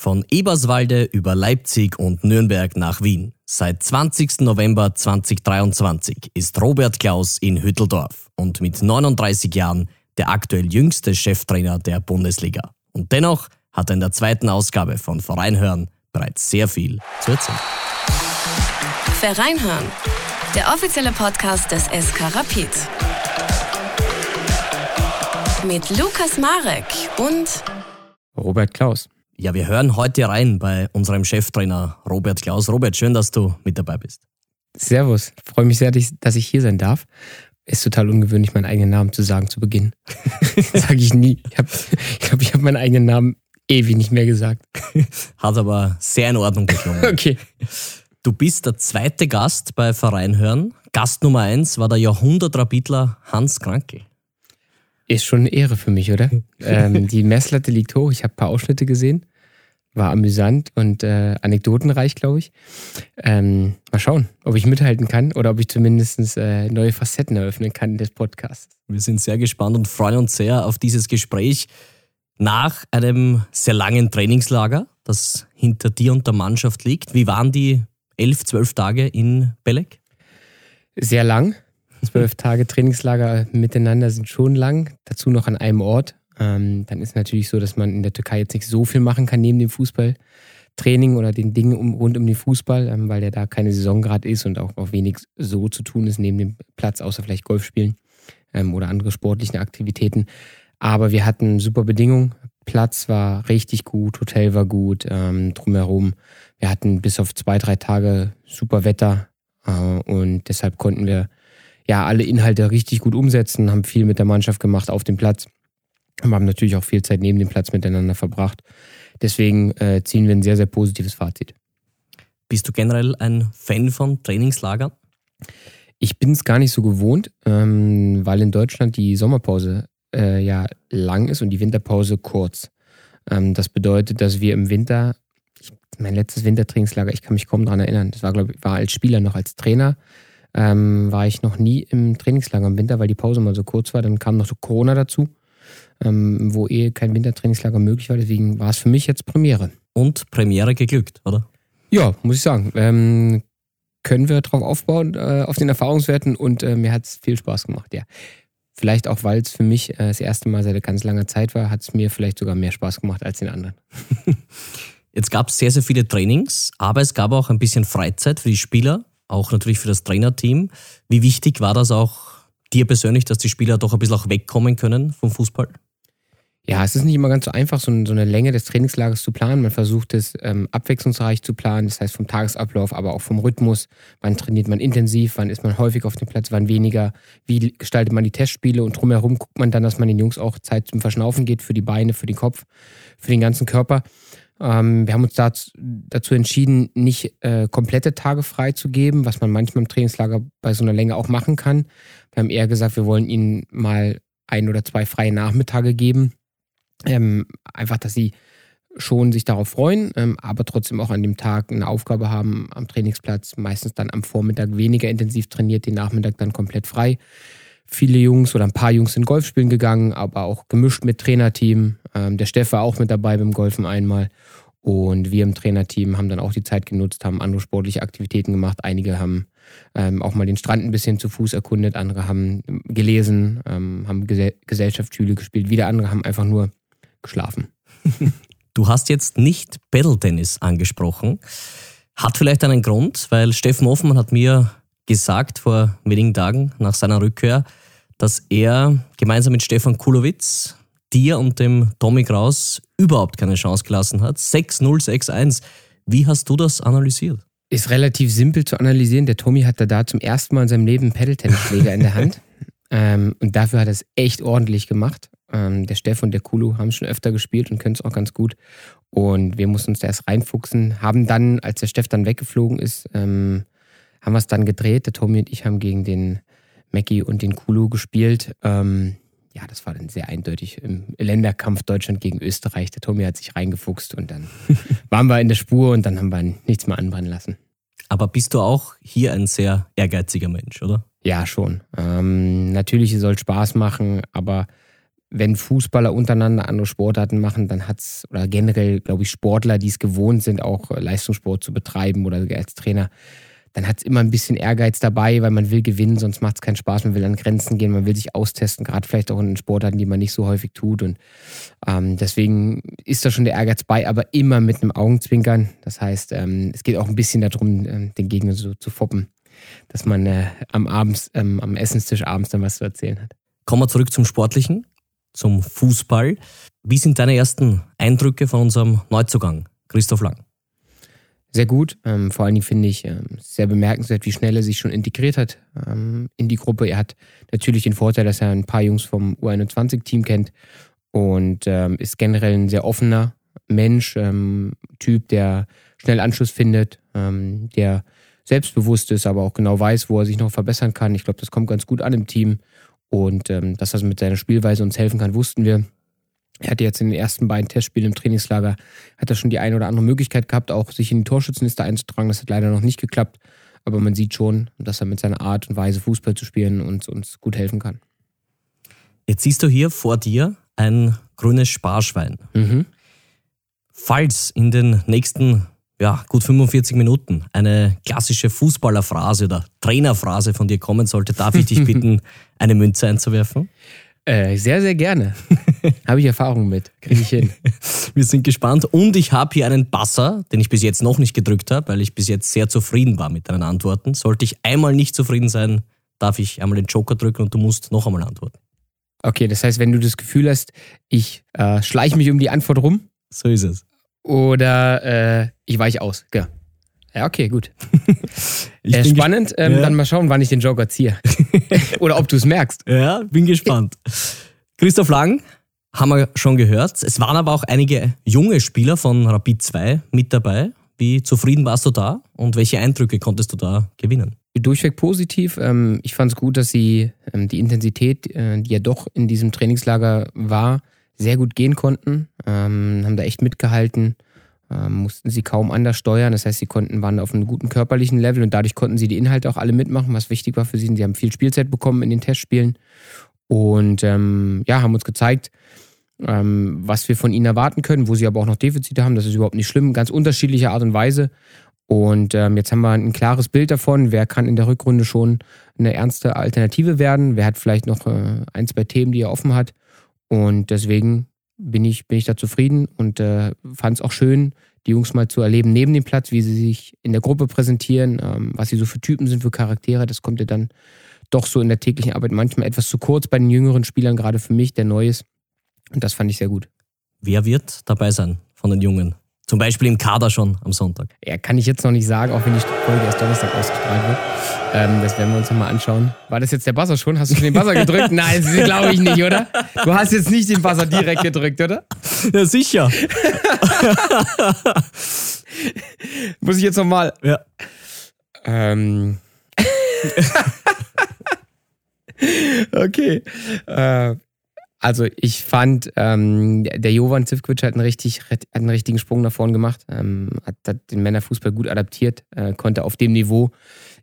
Von Eberswalde über Leipzig und Nürnberg nach Wien. Seit 20. November 2023 ist Robert Klaus in Hütteldorf und mit 39 Jahren der aktuell jüngste Cheftrainer der Bundesliga. Und dennoch hat er in der zweiten Ausgabe von Verein hören bereits sehr viel zu erzählen. Verein hören, der offizielle Podcast des SK Rapid. Mit Lukas Marek und Robert Klaus. Ja, wir hören heute rein bei unserem Cheftrainer Robert Klaus. Robert, schön, dass du mit dabei bist. Servus, freue mich sehr, dass ich hier sein darf. Ist total ungewöhnlich, meinen eigenen Namen zu sagen zu Beginn. Sage ich nie. Ich glaube, ich, glaub, ich habe meinen eigenen Namen ewig nicht mehr gesagt. Hat aber sehr in Ordnung geklungen. okay. Du bist der zweite Gast bei Verein hören. Gast Nummer eins war der Jahrhundertrapidler Hans Krankel. Ist schon eine Ehre für mich, oder? ähm, die Messlatte liegt hoch. Ich habe ein paar Ausschnitte gesehen. War amüsant und äh, anekdotenreich, glaube ich. Ähm, mal schauen, ob ich mithalten kann oder ob ich zumindest äh, neue Facetten eröffnen kann des Podcasts. Wir sind sehr gespannt und freuen uns sehr auf dieses Gespräch nach einem sehr langen Trainingslager, das hinter dir und der Mannschaft liegt. Wie waren die elf, zwölf Tage in Belek? Sehr lang. Zwölf Tage Trainingslager miteinander sind schon lang, dazu noch an einem Ort. Ähm, dann ist natürlich so, dass man in der Türkei jetzt nicht so viel machen kann neben dem Fußballtraining oder den Dingen um, rund um den Fußball, ähm, weil ja da keine Saison gerade ist und auch, auch wenig so zu tun ist neben dem Platz, außer vielleicht Golf spielen ähm, oder andere sportliche Aktivitäten. Aber wir hatten super Bedingungen. Platz war richtig gut, Hotel war gut, ähm, drumherum. Wir hatten bis auf zwei, drei Tage super Wetter äh, und deshalb konnten wir ja alle Inhalte richtig gut umsetzen, haben viel mit der Mannschaft gemacht auf dem Platz. Wir haben natürlich auch viel Zeit neben dem Platz miteinander verbracht. Deswegen äh, ziehen wir ein sehr, sehr positives Fazit. Bist du generell ein Fan von Trainingslagern? Ich bin es gar nicht so gewohnt, ähm, weil in Deutschland die Sommerpause äh, ja lang ist und die Winterpause kurz. Ähm, das bedeutet, dass wir im Winter, ich, mein letztes Wintertrainingslager, ich kann mich kaum daran erinnern, das war, glaube ich, war als Spieler noch als Trainer ähm, war ich noch nie im Trainingslager im Winter, weil die Pause mal so kurz war. Dann kam noch so Corona dazu, ähm, wo eh kein Wintertrainingslager möglich war. Deswegen war es für mich jetzt Premiere. Und Premiere geglückt, oder? Ja, muss ich sagen. Ähm, können wir drauf aufbauen, äh, auf den Erfahrungswerten und äh, mir hat es viel Spaß gemacht, ja. Vielleicht auch, weil es für mich äh, das erste Mal seit ganz langer Zeit war, hat es mir vielleicht sogar mehr Spaß gemacht als den anderen. Jetzt gab es sehr, sehr viele Trainings, aber es gab auch ein bisschen Freizeit für die Spieler auch natürlich für das Trainerteam. Wie wichtig war das auch dir persönlich, dass die Spieler doch ein bisschen auch wegkommen können vom Fußball? Ja, es ist nicht immer ganz so einfach, so eine Länge des Trainingslagers zu planen. Man versucht es ähm, abwechslungsreich zu planen, das heißt vom Tagesablauf, aber auch vom Rhythmus. Wann trainiert man intensiv, wann ist man häufig auf dem Platz, wann weniger, wie gestaltet man die Testspiele und drumherum guckt man dann, dass man den Jungs auch Zeit zum Verschnaufen geht, für die Beine, für den Kopf, für den ganzen Körper. Ähm, wir haben uns dazu, dazu entschieden, nicht äh, komplette Tage frei zu geben, was man manchmal im Trainingslager bei so einer Länge auch machen kann. Wir haben eher gesagt, wir wollen ihnen mal ein oder zwei freie Nachmittage geben. Ähm, einfach, dass sie schon sich darauf freuen, ähm, aber trotzdem auch an dem Tag eine Aufgabe haben am Trainingsplatz, meistens dann am Vormittag weniger intensiv trainiert, den Nachmittag dann komplett frei. Viele Jungs oder ein paar Jungs sind Golf spielen gegangen, aber auch gemischt mit Trainerteam. Ähm, der Steff war auch mit dabei beim Golfen einmal. Und wir im Trainerteam haben dann auch die Zeit genutzt, haben andere sportliche Aktivitäten gemacht. Einige haben ähm, auch mal den Strand ein bisschen zu Fuß erkundet, andere haben gelesen, ähm, haben Ges Gesellschaftsschüle gespielt, wieder andere haben einfach nur geschlafen. Du hast jetzt nicht Pedal-Tennis angesprochen. Hat vielleicht einen Grund, weil Steffen Hoffmann hat mir gesagt vor wenigen Tagen nach seiner Rückkehr, dass er gemeinsam mit Stefan Kulowitz dir und dem Tommy Kraus überhaupt keine Chance gelassen hat. 6-0, 6-1. Wie hast du das analysiert? Ist relativ simpel zu analysieren. Der Tommy hatte da zum ersten Mal in seinem Leben Pedal-Tennisschläger in der Hand. Ähm, und dafür hat er es echt ordentlich gemacht. Ähm, der Steff und der Kulu haben schon öfter gespielt und können es auch ganz gut. Und wir mussten uns da erst reinfuchsen. Haben dann, als der Steff dann weggeflogen ist, ähm, haben wir es dann gedreht. Der Tommy und ich haben gegen den Mackie und den Kulu gespielt. Ähm, ja, das war dann sehr eindeutig im Länderkampf Deutschland gegen Österreich. Der Tommy hat sich reingefuchst und dann waren wir in der Spur und dann haben wir nichts mehr anbrennen lassen. Aber bist du auch hier ein sehr ehrgeiziger Mensch, oder? Ja, schon. Ähm, natürlich soll Spaß machen, aber wenn Fußballer untereinander andere Sportarten machen, dann hat es, oder generell, glaube ich, Sportler, die es gewohnt sind, auch Leistungssport zu betreiben oder als Trainer, dann hat es immer ein bisschen Ehrgeiz dabei, weil man will gewinnen, sonst macht es keinen Spaß, man will an Grenzen gehen, man will sich austesten, gerade vielleicht auch in Sportarten, die man nicht so häufig tut. Und ähm, deswegen ist da schon der Ehrgeiz bei, aber immer mit einem Augenzwinkern. Das heißt, ähm, es geht auch ein bisschen darum, äh, den Gegner so zu foppen, dass man äh, am, abends, ähm, am Essenstisch abends dann was zu erzählen hat. Kommen wir zurück zum Sportlichen zum Fußball. Wie sind deine ersten Eindrücke von unserem Neuzugang, Christoph Lang? Sehr gut. Ähm, vor allen Dingen finde ich ähm, sehr bemerkenswert, wie schnell er sich schon integriert hat ähm, in die Gruppe. Er hat natürlich den Vorteil, dass er ein paar Jungs vom U21-Team kennt und ähm, ist generell ein sehr offener Mensch, ähm, Typ, der schnell Anschluss findet, ähm, der selbstbewusst ist, aber auch genau weiß, wo er sich noch verbessern kann. Ich glaube, das kommt ganz gut an im Team und dass das mit seiner Spielweise uns helfen kann, wussten wir. Er hatte jetzt in den ersten beiden Testspielen im Trainingslager, hat er schon die eine oder andere Möglichkeit gehabt, auch sich in die Torschützenliste einzutragen. Das hat leider noch nicht geklappt. Aber man sieht schon, dass er mit seiner Art und Weise Fußball zu spielen uns, uns gut helfen kann. Jetzt siehst du hier vor dir ein grünes Sparschwein. Mhm. Falls in den nächsten ja, gut 45 Minuten eine klassische Fußballerphrase oder Trainerphrase von dir kommen sollte, darf ich dich bitten, eine Münze einzuwerfen? Äh, sehr, sehr gerne. habe ich Erfahrung mit. Kriege ich hin. Wir sind gespannt. Und ich habe hier einen Basser, den ich bis jetzt noch nicht gedrückt habe, weil ich bis jetzt sehr zufrieden war mit deinen Antworten. Sollte ich einmal nicht zufrieden sein, darf ich einmal den Joker drücken und du musst noch einmal antworten. Okay, das heißt, wenn du das Gefühl hast, ich äh, schleiche mich um die Antwort rum. So ist es. Oder äh, ich weiche aus. Ja. Ja, okay, gut. äh, spannend. Ähm, ja. Dann mal schauen, wann ich den Joker ziehe. Oder ob du es merkst. Ja, bin gespannt. Christoph Lang haben wir schon gehört. Es waren aber auch einige junge Spieler von Rapid 2 mit dabei. Wie zufrieden warst du da und welche Eindrücke konntest du da gewinnen? Durchweg positiv. Ähm, ich fand es gut, dass sie ähm, die Intensität, äh, die ja doch in diesem Trainingslager war, sehr gut gehen konnten, ähm, haben da echt mitgehalten, ähm, mussten sie kaum anders steuern. Das heißt, sie konnten, waren auf einem guten körperlichen Level und dadurch konnten sie die Inhalte auch alle mitmachen, was wichtig war für sie. Sie haben viel Spielzeit bekommen in den Testspielen und ähm, ja, haben uns gezeigt, ähm, was wir von ihnen erwarten können, wo sie aber auch noch Defizite haben. Das ist überhaupt nicht schlimm, ganz unterschiedliche Art und Weise. Und ähm, jetzt haben wir ein klares Bild davon, wer kann in der Rückrunde schon eine ernste Alternative werden, wer hat vielleicht noch äh, ein, zwei Themen, die er offen hat. Und deswegen bin ich, bin ich da zufrieden und äh, fand es auch schön, die Jungs mal zu erleben neben dem Platz, wie sie sich in der Gruppe präsentieren, ähm, was sie so für Typen sind, für Charaktere. Das kommt ja dann doch so in der täglichen Arbeit manchmal etwas zu kurz bei den jüngeren Spielern, gerade für mich, der neu ist. Und das fand ich sehr gut. Wer wird dabei sein von den Jungen? Zum Beispiel im Kader schon am Sonntag. Ja, kann ich jetzt noch nicht sagen, auch wenn die Folge erst Donnerstag ausgestrahlt wird. Ähm, das werden wir uns nochmal anschauen. War das jetzt der Buzzer schon? Hast du schon den Buzzer gedrückt? Nein, das glaube ich nicht, oder? Du hast jetzt nicht den Buzzer direkt gedrückt, oder? Ja, sicher. Muss ich jetzt nochmal? Ja. Ähm. okay. Äh, also ich fand, ähm, der Jovan Zivkovic hat einen, richtig, hat einen richtigen Sprung nach vorn gemacht, ähm, hat, hat, den Männerfußball gut adaptiert, äh, konnte auf dem Niveau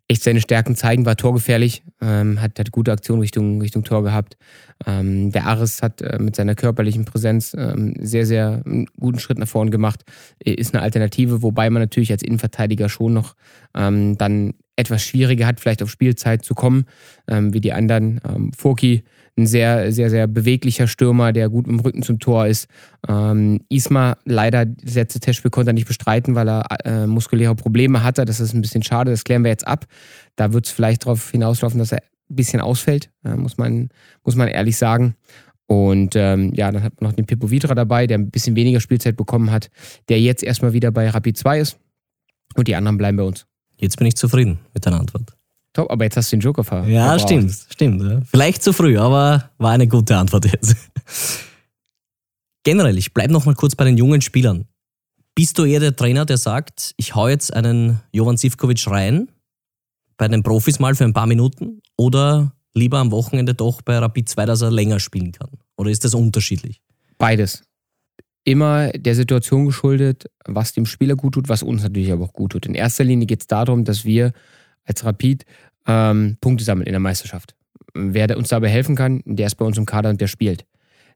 echt seine Stärken zeigen, war torgefährlich, ähm, hat, hat gute Aktionen Richtung, Richtung Tor gehabt. Ähm, der Aris hat äh, mit seiner körperlichen Präsenz ähm, sehr, sehr einen guten Schritt nach vorn gemacht, ist eine Alternative, wobei man natürlich als Innenverteidiger schon noch ähm, dann etwas schwieriger hat, vielleicht auf Spielzeit zu kommen, ähm, wie die anderen. Ähm, Foki ein sehr, sehr, sehr beweglicher Stürmer, der gut im Rücken zum Tor ist. Ähm, Isma leider das letzte Testspiel konnte er nicht bestreiten, weil er äh, muskuläre Probleme hatte. Das ist ein bisschen schade, das klären wir jetzt ab. Da wird es vielleicht darauf hinauslaufen, dass er ein bisschen ausfällt, äh, muss, man, muss man ehrlich sagen. Und ähm, ja, dann hat man noch den Pippo Vitra dabei, der ein bisschen weniger Spielzeit bekommen hat, der jetzt erstmal wieder bei Rapid 2 ist. Und die anderen bleiben bei uns. Jetzt bin ich zufrieden mit deiner Antwort. Top, aber jetzt hast du den Joker ver Ja, verbraucht. stimmt, stimmt. Ja. Vielleicht zu früh, aber war eine gute Antwort jetzt. Generell, ich bleibe noch mal kurz bei den jungen Spielern. Bist du eher der Trainer, der sagt, ich hau jetzt einen Jovan Sivkovic rein, bei den Profis mal für ein paar Minuten, oder lieber am Wochenende doch bei Rapid 2, dass er länger spielen kann? Oder ist das unterschiedlich? Beides. Immer der Situation geschuldet, was dem Spieler gut tut, was uns natürlich aber auch gut tut. In erster Linie geht es darum, dass wir als Rapid ähm, Punkte sammeln in der Meisterschaft. Wer uns dabei helfen kann, der ist bei uns im Kader und der spielt.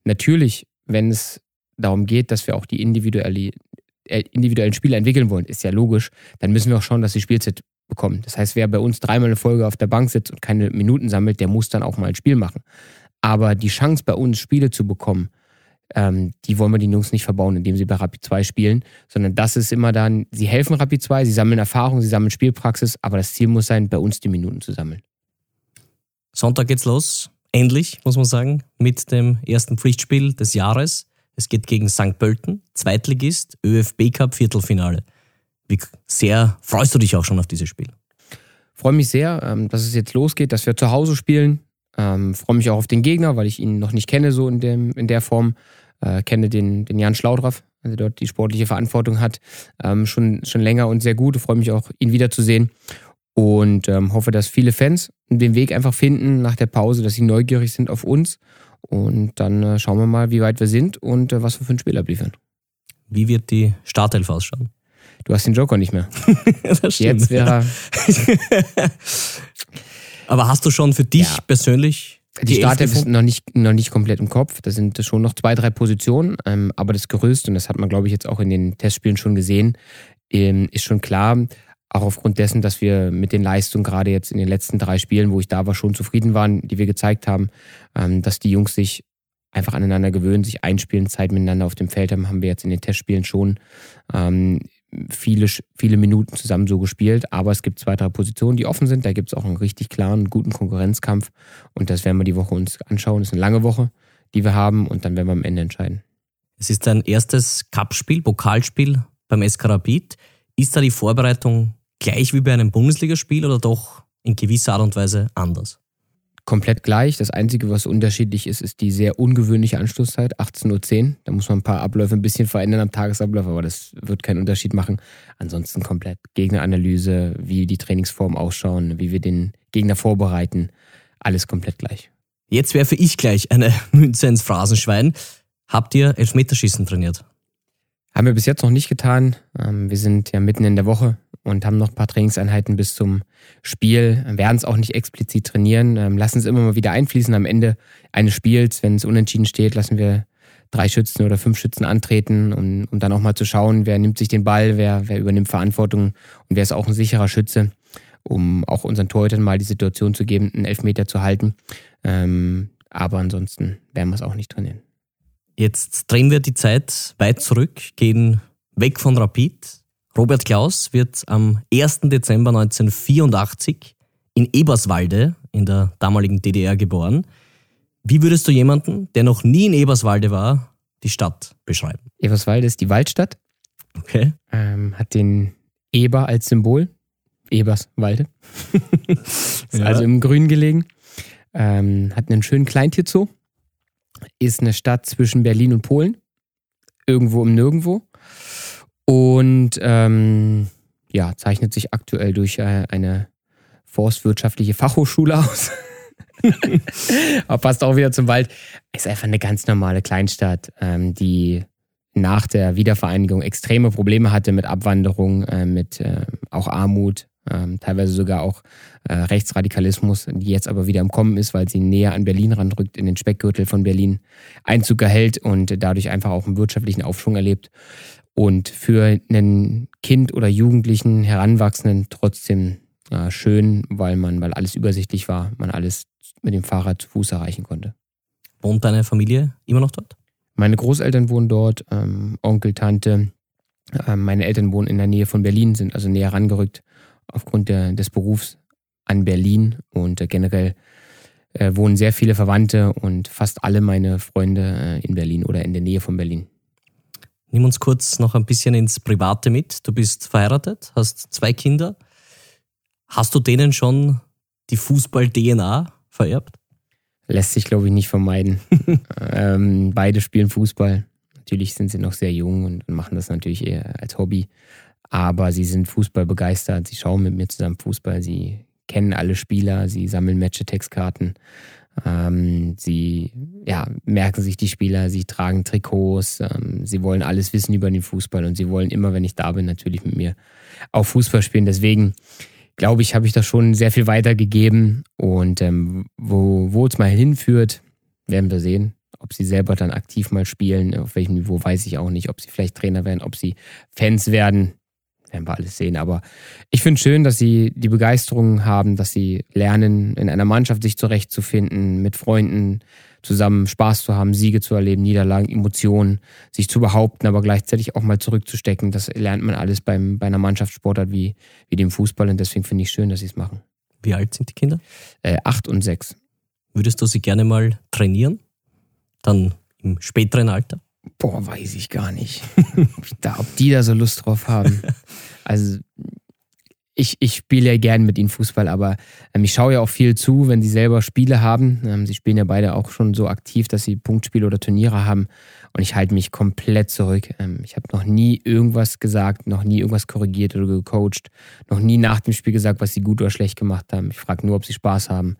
natürlich, wenn es darum geht, dass wir auch die äh, individuellen Spieler entwickeln wollen, ist ja logisch, dann müssen wir auch schauen, dass sie Spielzeit bekommen. Das heißt, wer bei uns dreimal eine Folge auf der Bank sitzt und keine Minuten sammelt, der muss dann auch mal ein Spiel machen. Aber die Chance bei uns Spiele zu bekommen, ähm, die wollen wir den Jungs nicht verbauen, indem sie bei Rapid 2 spielen, sondern das ist immer dann, sie helfen Rapid 2, sie sammeln Erfahrung, sie sammeln Spielpraxis, aber das Ziel muss sein, bei uns die Minuten zu sammeln. Sonntag geht's los, endlich, muss man sagen, mit dem ersten Pflichtspiel des Jahres. Es geht gegen St. Pölten, Zweitligist, ÖFB Cup Viertelfinale. Wie sehr freust du dich auch schon auf dieses Spiel? Freue mich sehr, ähm, dass es jetzt losgeht, dass wir zu Hause spielen. Ähm, freue mich auch auf den Gegner, weil ich ihn noch nicht kenne, so in, dem, in der Form. Äh, kenne den, den Jan Schlaudraff, der dort die sportliche Verantwortung hat, ähm, schon, schon länger und sehr gut. Freue mich auch, ihn wiederzusehen. Und ähm, hoffe, dass viele Fans den Weg einfach finden nach der Pause, dass sie neugierig sind auf uns. Und dann äh, schauen wir mal, wie weit wir sind und äh, was wir für ein Spiel abliefern. Wie wird die Startelf ausschauen? Du hast den Joker nicht mehr. das stimmt. Jetzt wäre Aber hast du schon für dich Ja. persönlich Die Startelf ist noch nicht, noch nicht komplett im Kopf. Da sind schon noch zwei, drei Positionen. Ähm, aber das Gerüst, und das hat man, glaube ich, jetzt auch in den Testspielen schon gesehen, ähm, ist schon klar. Auch aufgrund dessen, dass wir mit den Leistungen gerade jetzt in den letzten drei Spielen, wo ich da war, schon zufrieden waren, die wir gezeigt haben, ähm, dass die Jungs sich einfach aneinander gewöhnen, sich einspielen, Zeit miteinander auf dem Feld haben, haben wir jetzt in den Testspielen schon ähm, viele, viele Minuten zusammen so gespielt. Aber es gibt zwei, drei Positionen, die offen sind. Da gibt es auch einen richtig klaren, guten Konkurrenzkampf. Und das werden wir die Woche uns anschauen. Das ist eine lange Woche, die wir haben. Und dann werden wir am Ende entscheiden. Es ist dein erstes Cup-Spiel, Pokalspiel beim SK Rapid. Ist da die Vorbereitung gleich wie bei einem Bundesligaspiel oder doch in gewisser Art und Weise anders? Komplett gleich. Das Einzige, was unterschiedlich ist, ist die sehr ungewöhnliche Anschlusszeit, 18.10 Uhr. Da muss man ein paar Abläufe ein bisschen verändern am Tagesablauf, aber das wird keinen Unterschied machen. Ansonsten komplett Gegneranalyse, wie die Trainingsformen ausschauen, wie wir den Gegner vorbereiten. Alles komplett gleich. Jetzt werfe ich gleich eine Münze ins Phrasenschwein. Habt ihr Elfmeterschießen trainiert? Haben wir bis jetzt noch nicht getan. Ähm, Wir sind ja mitten in der Woche und haben noch ein paar Trainingseinheiten bis zum Spiel. Werden es auch nicht explizit trainieren. Ähm, Lassen es immer mal wieder einfließen. Am Ende eines Spiels, wenn es unentschieden steht, lassen wir drei Schützen oder fünf Schützen antreten, um, um dann auch mal zu schauen, wer nimmt sich den Ball, wer, wer übernimmt Verantwortung und wer ist auch ein sicherer Schütze, um auch unseren Torhütern mal die Situation zu geben, einen Elfmeter zu halten. Ähm, aber ansonsten werden wir es auch nicht trainieren. Jetzt drehen wir die Zeit weit zurück, gehen weg von Rapid. Robert Klaus wird am 1. Dezember 1984 in Eberswalde in der damaligen DDR geboren. Wie würdest du jemanden, der noch nie in Eberswalde war, die Stadt beschreiben? Eberswalde ist die Waldstadt. Okay. ähm, hat den Eber als Symbol. Eberswalde. Ja. also im Grün gelegen. Ähm, hat einen schönen Kleintierzoo. Ist eine Stadt zwischen Berlin und Polen. Irgendwo im Nirgendwo. Und ähm, ja, zeichnet sich aktuell durch äh, eine forstwirtschaftliche Fachhochschule aus. Aber passt auch wieder zum Wald. Ist einfach eine ganz normale Kleinstadt, ähm, die nach der Wiedervereinigung extreme Probleme hatte mit Abwanderung, äh, mit äh, auch Armut, ähm, teilweise sogar auch äh, Rechtsradikalismus, die jetzt aber wieder im Kommen ist, weil sie näher an Berlin ranrückt, in den Speckgürtel von Berlin Einzug erhält und dadurch einfach auch einen wirtschaftlichen Aufschwung erlebt. Und für einen Kind oder Jugendlichen, Heranwachsenden trotzdem äh, schön, weil man, weil alles übersichtlich war, man alles mit dem Fahrrad zu Fuß erreichen konnte. Wohnt deine Familie immer noch dort? Meine Großeltern wohnen dort, ähm, Onkel, Tante. Ähm, meine Eltern wohnen in der Nähe von Berlin, sind also näher rangerückt aufgrund der, des Berufs an Berlin und äh, generell äh, wohnen sehr viele Verwandte und fast alle meine Freunde äh, in Berlin oder in der Nähe von Berlin. Nimm uns kurz noch ein bisschen ins Private mit. Du bist verheiratet, hast zwei Kinder. Hast du denen schon die Fußball-DNA vererbt? Lässt sich, glaube ich, nicht vermeiden. ähm, beide spielen Fußball. Natürlich sind sie noch sehr jung und machen das natürlich eher als Hobby. Aber sie sind Fußball begeistert. Sie schauen mit mir zusammen Fußball. Sie kennen alle Spieler. Sie sammeln Match-Textkarten. Ähm, sie ja, merken sich die Spieler. Sie tragen Trikots. Ähm, sie wollen alles wissen über den Fußball. Und sie wollen immer, wenn ich da bin, natürlich mit mir auch Fußball spielen. Deswegen glaube ich, habe ich da schon sehr viel weitergegeben. Und ähm, wo, wo es mal hinführt, werden wir sehen. ob sie selber dann aktiv mal spielen, auf welchem Niveau weiß ich auch nicht, ob sie vielleicht Trainer werden, ob sie Fans werden, werden wir alles sehen. Aber ich finde schön, dass sie die Begeisterung haben, dass sie lernen, in einer Mannschaft sich zurechtzufinden, mit Freunden zusammen Spaß zu haben, Siege zu erleben, Niederlagen, Emotionen, sich zu behaupten, aber gleichzeitig auch mal zurückzustecken. Das lernt man alles beim, bei einer Mannschaftssportart wie, wie dem Fußball und deswegen finde ich schön, dass sie es machen. Wie alt sind die Kinder? Äh, acht und sechs. Würdest du sie gerne mal trainieren? Dann im späteren Alter? Boah, weiß ich gar nicht. ob die da so Lust drauf haben. Also ich, ich spiele ja gern mit ihnen Fußball, aber ähm, ich schaue ja auch viel zu, wenn sie selber Spiele haben. Ähm, sie spielen ja beide auch schon so aktiv, dass sie Punktspiele oder Turniere haben. Und ich halte mich komplett zurück. Ähm, ich habe noch nie irgendwas gesagt, noch nie irgendwas korrigiert oder gecoacht, noch nie nach dem Spiel gesagt, was sie gut oder schlecht gemacht haben. Ich frage nur, ob sie Spaß haben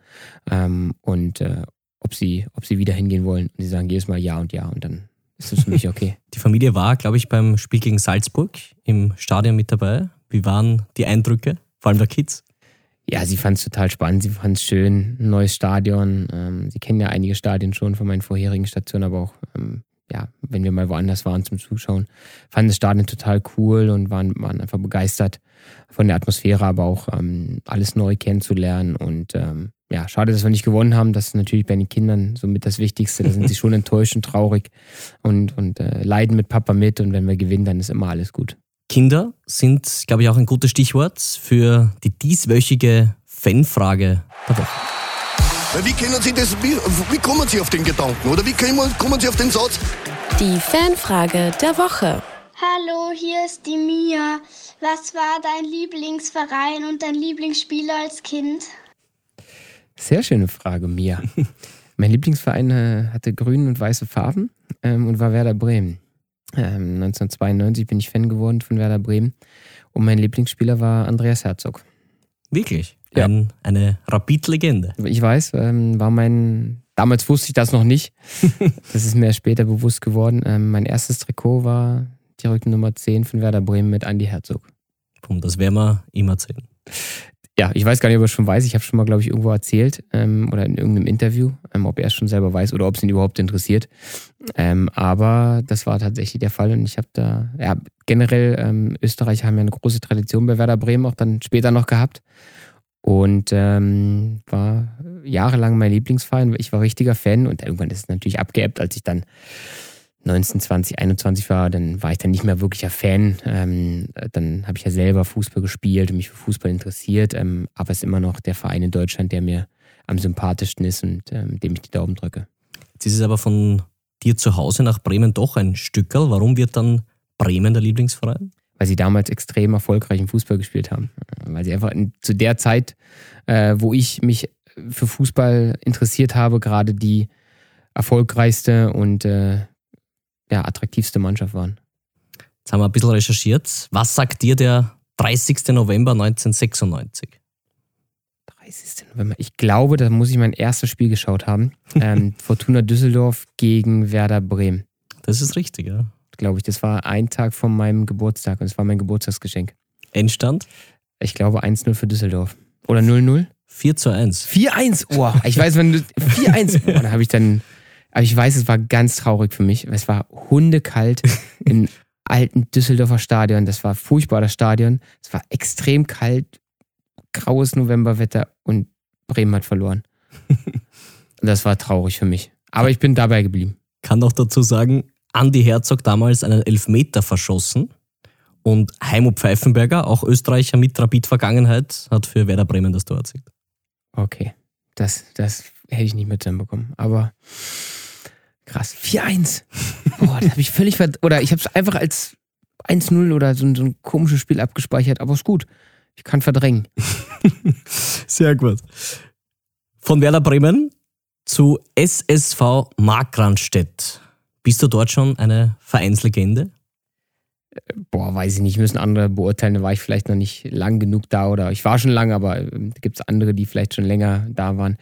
ähm, und äh, ob, sie, ob sie wieder hingehen wollen. Und sie sagen jedes Mal ja und ja und dann ist das für mich okay. Die Familie war, glaube ich, beim Spiel gegen Salzburg im Stadion mit dabei. Wie waren die Eindrücke, vor allem der Kids? Ja, sie fand es total spannend, sie fand es schön, ein neues Stadion. Ähm, sie kennen ja einige Stadien schon von meinen vorherigen Stationen, aber auch, ähm, ja, wenn wir mal woanders waren zum Zuschauen, fanden das Stadion total cool und waren, waren einfach begeistert von der Atmosphäre, aber auch ähm, alles neu kennenzulernen. Und ähm, ja, schade, dass wir nicht gewonnen haben. Das ist natürlich bei den Kindern somit das Wichtigste. Da sind sie schon enttäuscht und traurig und, und äh, leiden mit Papa mit. Und wenn wir gewinnen, dann ist immer alles gut. Kinder sind, glaube ich, auch ein gutes Stichwort für die dieswöchige Fanfrage der Woche. Wie können Sie das, wie, wie kommen Sie auf den Gedanken oder wie kommen, kommen Sie auf den Satz? Die Fanfrage der Woche. Hallo, hier ist die Mia. Was war dein Lieblingsverein und dein Lieblingsspieler als Kind? Sehr schöne Frage, Mia. mein Lieblingsverein äh, hatte grün und weiße Farben ähm, und war Werder Bremen. 1992 ähm, bin ich Fan geworden von Werder Bremen und mein Lieblingsspieler war Andreas Herzog. Wirklich? Ja. Ein, eine Rapid-Legende. Ich weiß, ähm, war mein, damals wusste ich das noch nicht. das ist mir später bewusst geworden. Ähm, mein erstes Trikot war die Rückennummer 10 von Werder Bremen mit Andy Herzog. Pum, das werden wir immer erzählen. Ja, ich weiß gar nicht, ob er schon weiß. Ich habe schon mal, glaube ich, irgendwo erzählt ähm, oder in irgendeinem Interview, ähm, ob er es schon selber weiß oder ob es ihn überhaupt interessiert. Ähm, aber das war tatsächlich der Fall und ich habe da, ja, generell, ähm, Österreich haben ja eine große Tradition bei Werder Bremen auch dann später noch gehabt und ähm, war jahrelang mein Lieblingsverein. Ich war richtiger Fan und irgendwann ist es natürlich abgeebbt, als ich dann 19, 20, 21 war, dann war ich dann nicht mehr wirklicher Fan. Ähm, dann habe ich ja selber Fußball gespielt und mich für Fußball interessiert. Ähm, aber es ist immer noch der Verein in Deutschland, der mir am sympathischsten ist und ähm, dem ich die Daumen drücke. Jetzt ist es aber von dir zu Hause nach Bremen doch ein Stückel. Warum wird dann Bremen der Lieblingsverein? Weil sie damals extrem erfolgreichen Fußball gespielt haben. Weil sie einfach in, zu der Zeit, äh, wo ich mich für Fußball interessiert habe, gerade die erfolgreichste und äh, ja, attraktivste Mannschaft waren. Jetzt haben wir ein bisschen recherchiert. Was sagt dir der 30. November 1996? 30. November. Ich glaube, da muss ich mein erstes Spiel geschaut haben. Ähm, Fortuna Düsseldorf gegen Werder Bremen. Das ist richtig, ja. Glaube ich. Das war ein Tag von meinem Geburtstag und es war mein Geburtstagsgeschenk. Endstand? Ich glaube 1-0 für Düsseldorf. Oder 0-0? 4 zu 1. 4-1, oh, ich weiß, wenn du 4-1, oh, da habe ich dann aber ich weiß, es war ganz traurig für mich. Es war hundekalt im alten Düsseldorfer Stadion. Das war furchtbar, das Stadion. Es war extrem kalt, graues Novemberwetter und Bremen hat verloren. das war traurig für mich. Aber ich bin dabei geblieben. Kann noch dazu sagen, Andi Herzog damals einen Elfmeter verschossen. Und Heimo Pfeifenberger, auch Österreicher mit Rapid-Vergangenheit, hat für Werder Bremen das Tor erzielt. Okay, das, das hätte ich nicht mitbekommen. Aber Krass. 4-1. Boah, das habe ich völlig ver Oder ich habe es einfach als 1-0 oder so, so, ein komisches Spiel abgespeichert, aber ist gut. Ich kann verdrängen. Sehr gut. Von Werder Bremen zu SSV Markranstädt. Bist du dort schon eine Vereinslegende? Boah, weiß ich nicht, müssen andere beurteilen. Da war ich vielleicht noch nicht lang genug da oder ich war schon lang, aber äh, gibt es andere, die vielleicht schon länger da waren.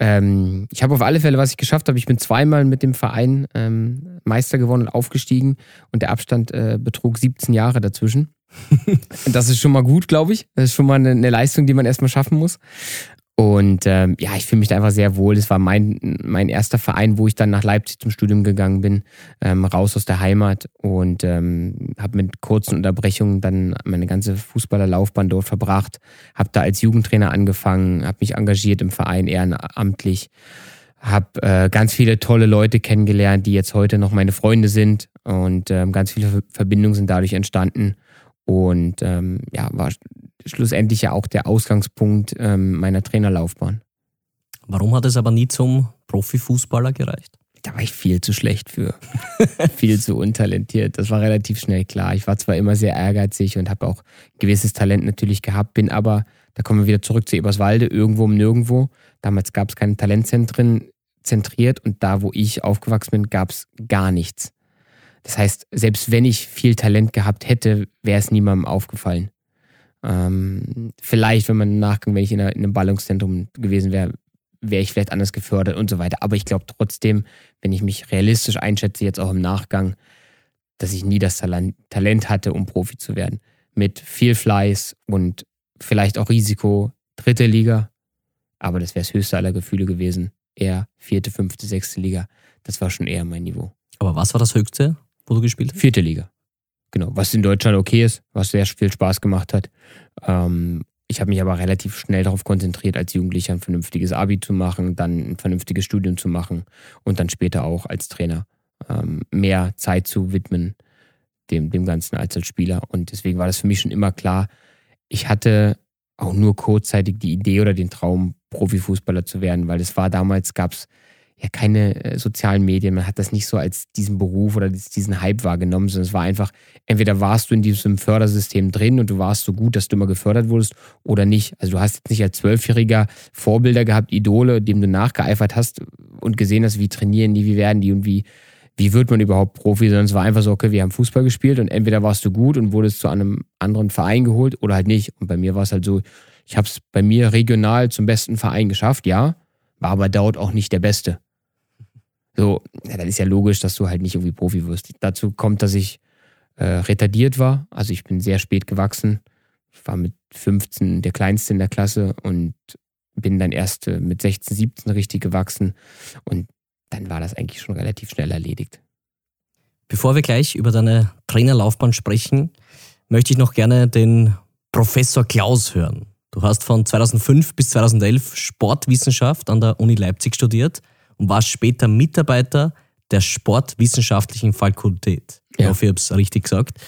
Ähm, ich habe auf alle Fälle, was ich geschafft habe. Ich bin zweimal mit dem Verein ähm, Meister geworden und aufgestiegen und der Abstand äh, betrug 17 Jahre dazwischen. das ist schon mal gut, glaube ich. Das ist schon mal eine, eine Leistung, die man erstmal schaffen muss. Und ähm, ja, ich fühle mich da einfach sehr wohl. Es war mein, mein erster Verein, wo ich dann nach Leipzig zum Studium gegangen bin, ähm, raus aus der Heimat und ähm, habe mit kurzen Unterbrechungen dann meine ganze Fußballerlaufbahn dort verbracht. Habe da als Jugendtrainer angefangen, habe mich engagiert im Verein ehrenamtlich, habe äh, ganz viele tolle Leute kennengelernt, die jetzt heute noch meine Freunde sind und ähm, ganz viele Verbindungen sind dadurch entstanden. Und ähm, ja, war schlussendlich ja auch der Ausgangspunkt ähm, meiner Trainerlaufbahn. Warum hat es aber nie zum Profifußballer gereicht? Da war ich viel zu schlecht für. viel zu untalentiert. Das war relativ schnell klar. Ich war zwar immer sehr ehrgeizig und habe auch gewisses Talent natürlich gehabt, bin aber, da kommen wir wieder zurück zu Eberswalde, irgendwo um nirgendwo. Damals gab es keine Talentzentren zentriert und da, wo ich aufgewachsen bin, gab es gar nichts. Das heißt, selbst wenn ich viel Talent gehabt hätte, wäre es niemandem aufgefallen. Ähm, vielleicht, wenn man nachgang, wenn ich in, einer, in einem Ballungszentrum gewesen wäre, wäre ich vielleicht anders gefördert und so weiter. Aber ich glaube trotzdem, wenn ich mich realistisch einschätze, jetzt auch im Nachgang, dass ich nie das Talent hatte, um Profi zu werden. Mit viel Fleiß und vielleicht auch Risiko, dritte Liga. Aber das wäre das höchste aller Gefühle gewesen. Eher vierte, fünfte, sechste Liga. Das war schon eher mein Niveau. Aber was war das höchste, wo du gespielt hast? Vierte Liga. Genau, was in Deutschland okay ist, was sehr viel Spaß gemacht hat. Ähm, ich habe mich aber relativ schnell darauf konzentriert, als Jugendlicher ein vernünftiges Abi zu machen, dann ein vernünftiges Studium zu machen und dann später auch als Trainer ähm, mehr Zeit zu widmen dem, dem Ganzen als als Spieler. Und deswegen war das für mich schon immer klar, ich hatte auch nur kurzzeitig die Idee oder den Traum, Profifußballer zu werden, weil es war damals, gab es ja keine äh, sozialen Medien. Man hat das nicht so als diesen Beruf oder diesen Hype wahrgenommen, sondern es war einfach, entweder warst du in diesem Fördersystem drin und du warst so gut, dass du immer gefördert wurdest oder nicht. Also du hast jetzt nicht als Zwölfjähriger Vorbilder gehabt, Idole, dem du nachgeeifert hast und gesehen hast, wie trainieren die, wie werden die und wie, wie wird man überhaupt Profi, sondern es war einfach so, okay, wir haben Fußball gespielt und entweder warst du gut und wurdest zu einem anderen Verein geholt oder halt nicht. Und bei mir war es halt so, ich habe es bei mir regional zum besten Verein geschafft, ja, war aber dort auch nicht der Beste. So, ja, dann ist ja logisch, dass du halt nicht irgendwie Profi wirst. Dazu kommt, dass ich äh, retardiert war. Also ich bin sehr spät gewachsen. Ich war mit 15 der Kleinste in der Klasse und bin dann erst äh, mit 16, 17 richtig gewachsen. Und dann war das eigentlich schon relativ schnell erledigt. Bevor wir gleich über deine Trainerlaufbahn sprechen, möchte ich noch gerne den Professor Klaus hören. Du hast von 2005 bis 2011 Sportwissenschaft an der Uni Leipzig studiert und warst später Mitarbeiter der Sportwissenschaftlichen Fakultät. Ja. Ich hoffe, ich habe es richtig gesagt.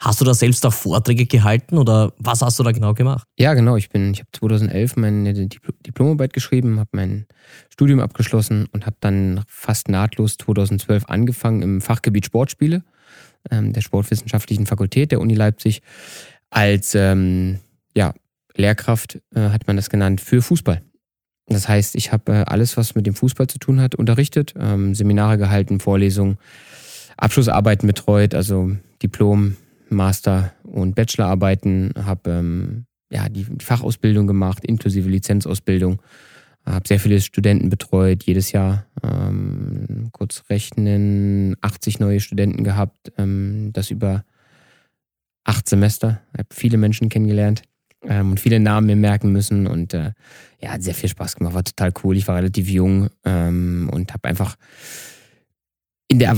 Hast du da selbst auch Vorträge gehalten oder was hast du da genau gemacht? Ja, genau. Ich, ich habe 2011 meine Diplomarbeit geschrieben, habe mein Studium abgeschlossen und habe dann fast nahtlos 2012 angefangen im Fachgebiet Sportspiele ähm, der Sportwissenschaftlichen Fakultät der Uni Leipzig als ähm, ja, Lehrkraft, äh, hat man das genannt, für Fußball. Das heißt, ich habe äh, alles, was mit dem Fußball zu tun hat, unterrichtet, ähm, Seminare gehalten, Vorlesungen, Abschlussarbeiten betreut, also Diplom, Master und Bachelorarbeiten, habe ähm, ja, die, Fachausbildung gemacht, inklusive Lizenzausbildung, habe sehr viele Studenten betreut, jedes Jahr ähm, kurz rechnen, 80 neue Studenten gehabt, ähm, das über acht Semester, habe viele Menschen kennengelernt ähm, und viele Namen mir merken müssen. Und äh, ja, hat sehr viel Spaß gemacht, war total cool. Ich war relativ jung ähm, und habe einfach in der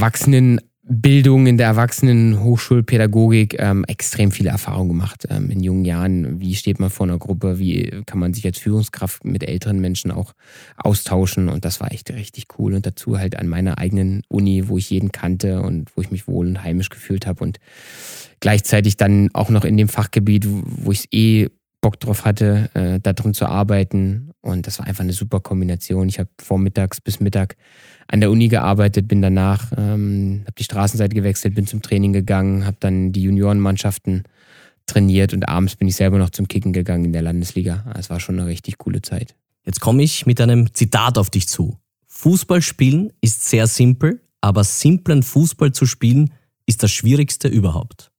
Erwachsenenbildung, in der Erwachsenen-Hochschulpädagogik ähm, extrem viele Erfahrungen gemacht ähm, in jungen Jahren. Wie steht man vor einer Gruppe? Wie kann man sich als Führungskraft mit älteren Menschen auch austauschen? Und das war echt richtig cool. Und dazu halt an meiner eigenen Uni, wo ich jeden kannte und wo ich mich wohl und heimisch gefühlt habe. Und gleichzeitig dann auch noch in dem Fachgebiet, wo ich eh Bock drauf hatte, äh, da drin zu arbeiten. Und das war einfach eine super Kombination. Ich habe vormittags bis Mittag an der Uni gearbeitet, bin danach, ähm, habe die Straßenseite gewechselt, bin zum Training gegangen, habe dann die Juniorenmannschaften trainiert und abends bin ich selber noch zum Kicken gegangen in der Landesliga. Es war schon eine richtig coole Zeit. Jetzt komme ich mit einem Zitat auf dich zu. Fußball spielen ist sehr simpel, aber simplen Fußball zu spielen ist das Schwierigste überhaupt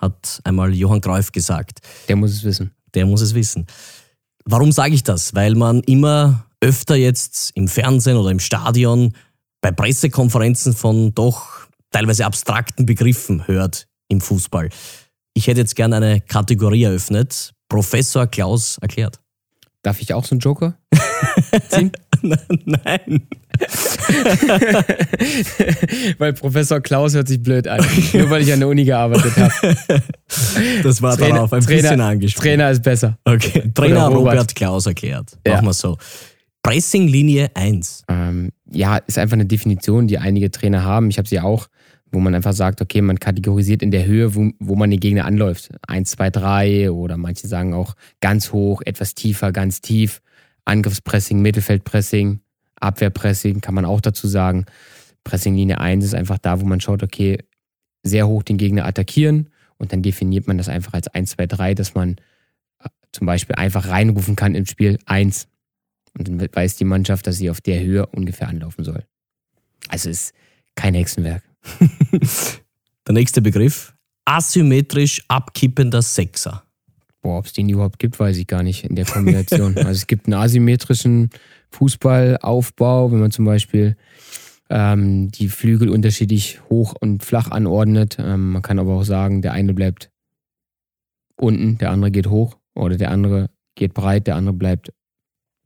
hat einmal Johann Greuf gesagt. Der muss es wissen. Der muss es wissen. Warum sage ich das? Weil man immer öfter jetzt im Fernsehen oder im Stadion bei Pressekonferenzen von doch teilweise abstrakten Begriffen hört im Fußball. Ich hätte jetzt gerne eine Kategorie eröffnet. Professor Klaus erklärt. Darf ich auch so einen Joker ziehen? Nein. weil Professor Klaus hört sich blöd an. Nur weil ich an der Uni gearbeitet habe. Das war Trainer- darauf ein Trainer- bisschen angesprochen. Trainer ist besser. Okay, Trainer Robert. Robert. Klaus erklärt. Ja. Machen wir so. Pressinglinie 1. Ähm, ja, ist einfach eine Definition, die einige Trainer haben. Ich habe sie auch, wo man einfach sagt, okay, man kategorisiert in der Höhe, wo, wo man den Gegner anläuft. Eins, zwei, drei oder manche sagen auch ganz hoch, etwas tiefer, ganz tief. Angriffspressing, Mittelfeldpressing, Abwehrpressing kann man auch dazu sagen. Pressinglinie 1 ist einfach da, wo man schaut, okay, sehr hoch den Gegner attackieren und dann definiert man das einfach als 1, 2, 3, dass man äh, zum Beispiel einfach reinrufen kann ins Spiel 1 und dann weiß die Mannschaft, dass sie auf der Höhe ungefähr anlaufen soll. Also ist kein Hexenwerk. Der nächste Begriff. Asymmetrisch abkippender Sechser. Boah, ob es den überhaupt gibt, weiß ich gar nicht in der Kombination. also es gibt einen asymmetrischen Fußballaufbau, wenn man zum Beispiel ähm, die Flügel unterschiedlich hoch und flach anordnet. Ähm, man kann aber auch sagen, der eine bleibt unten, der andere geht hoch oder der andere geht breit, der andere bleibt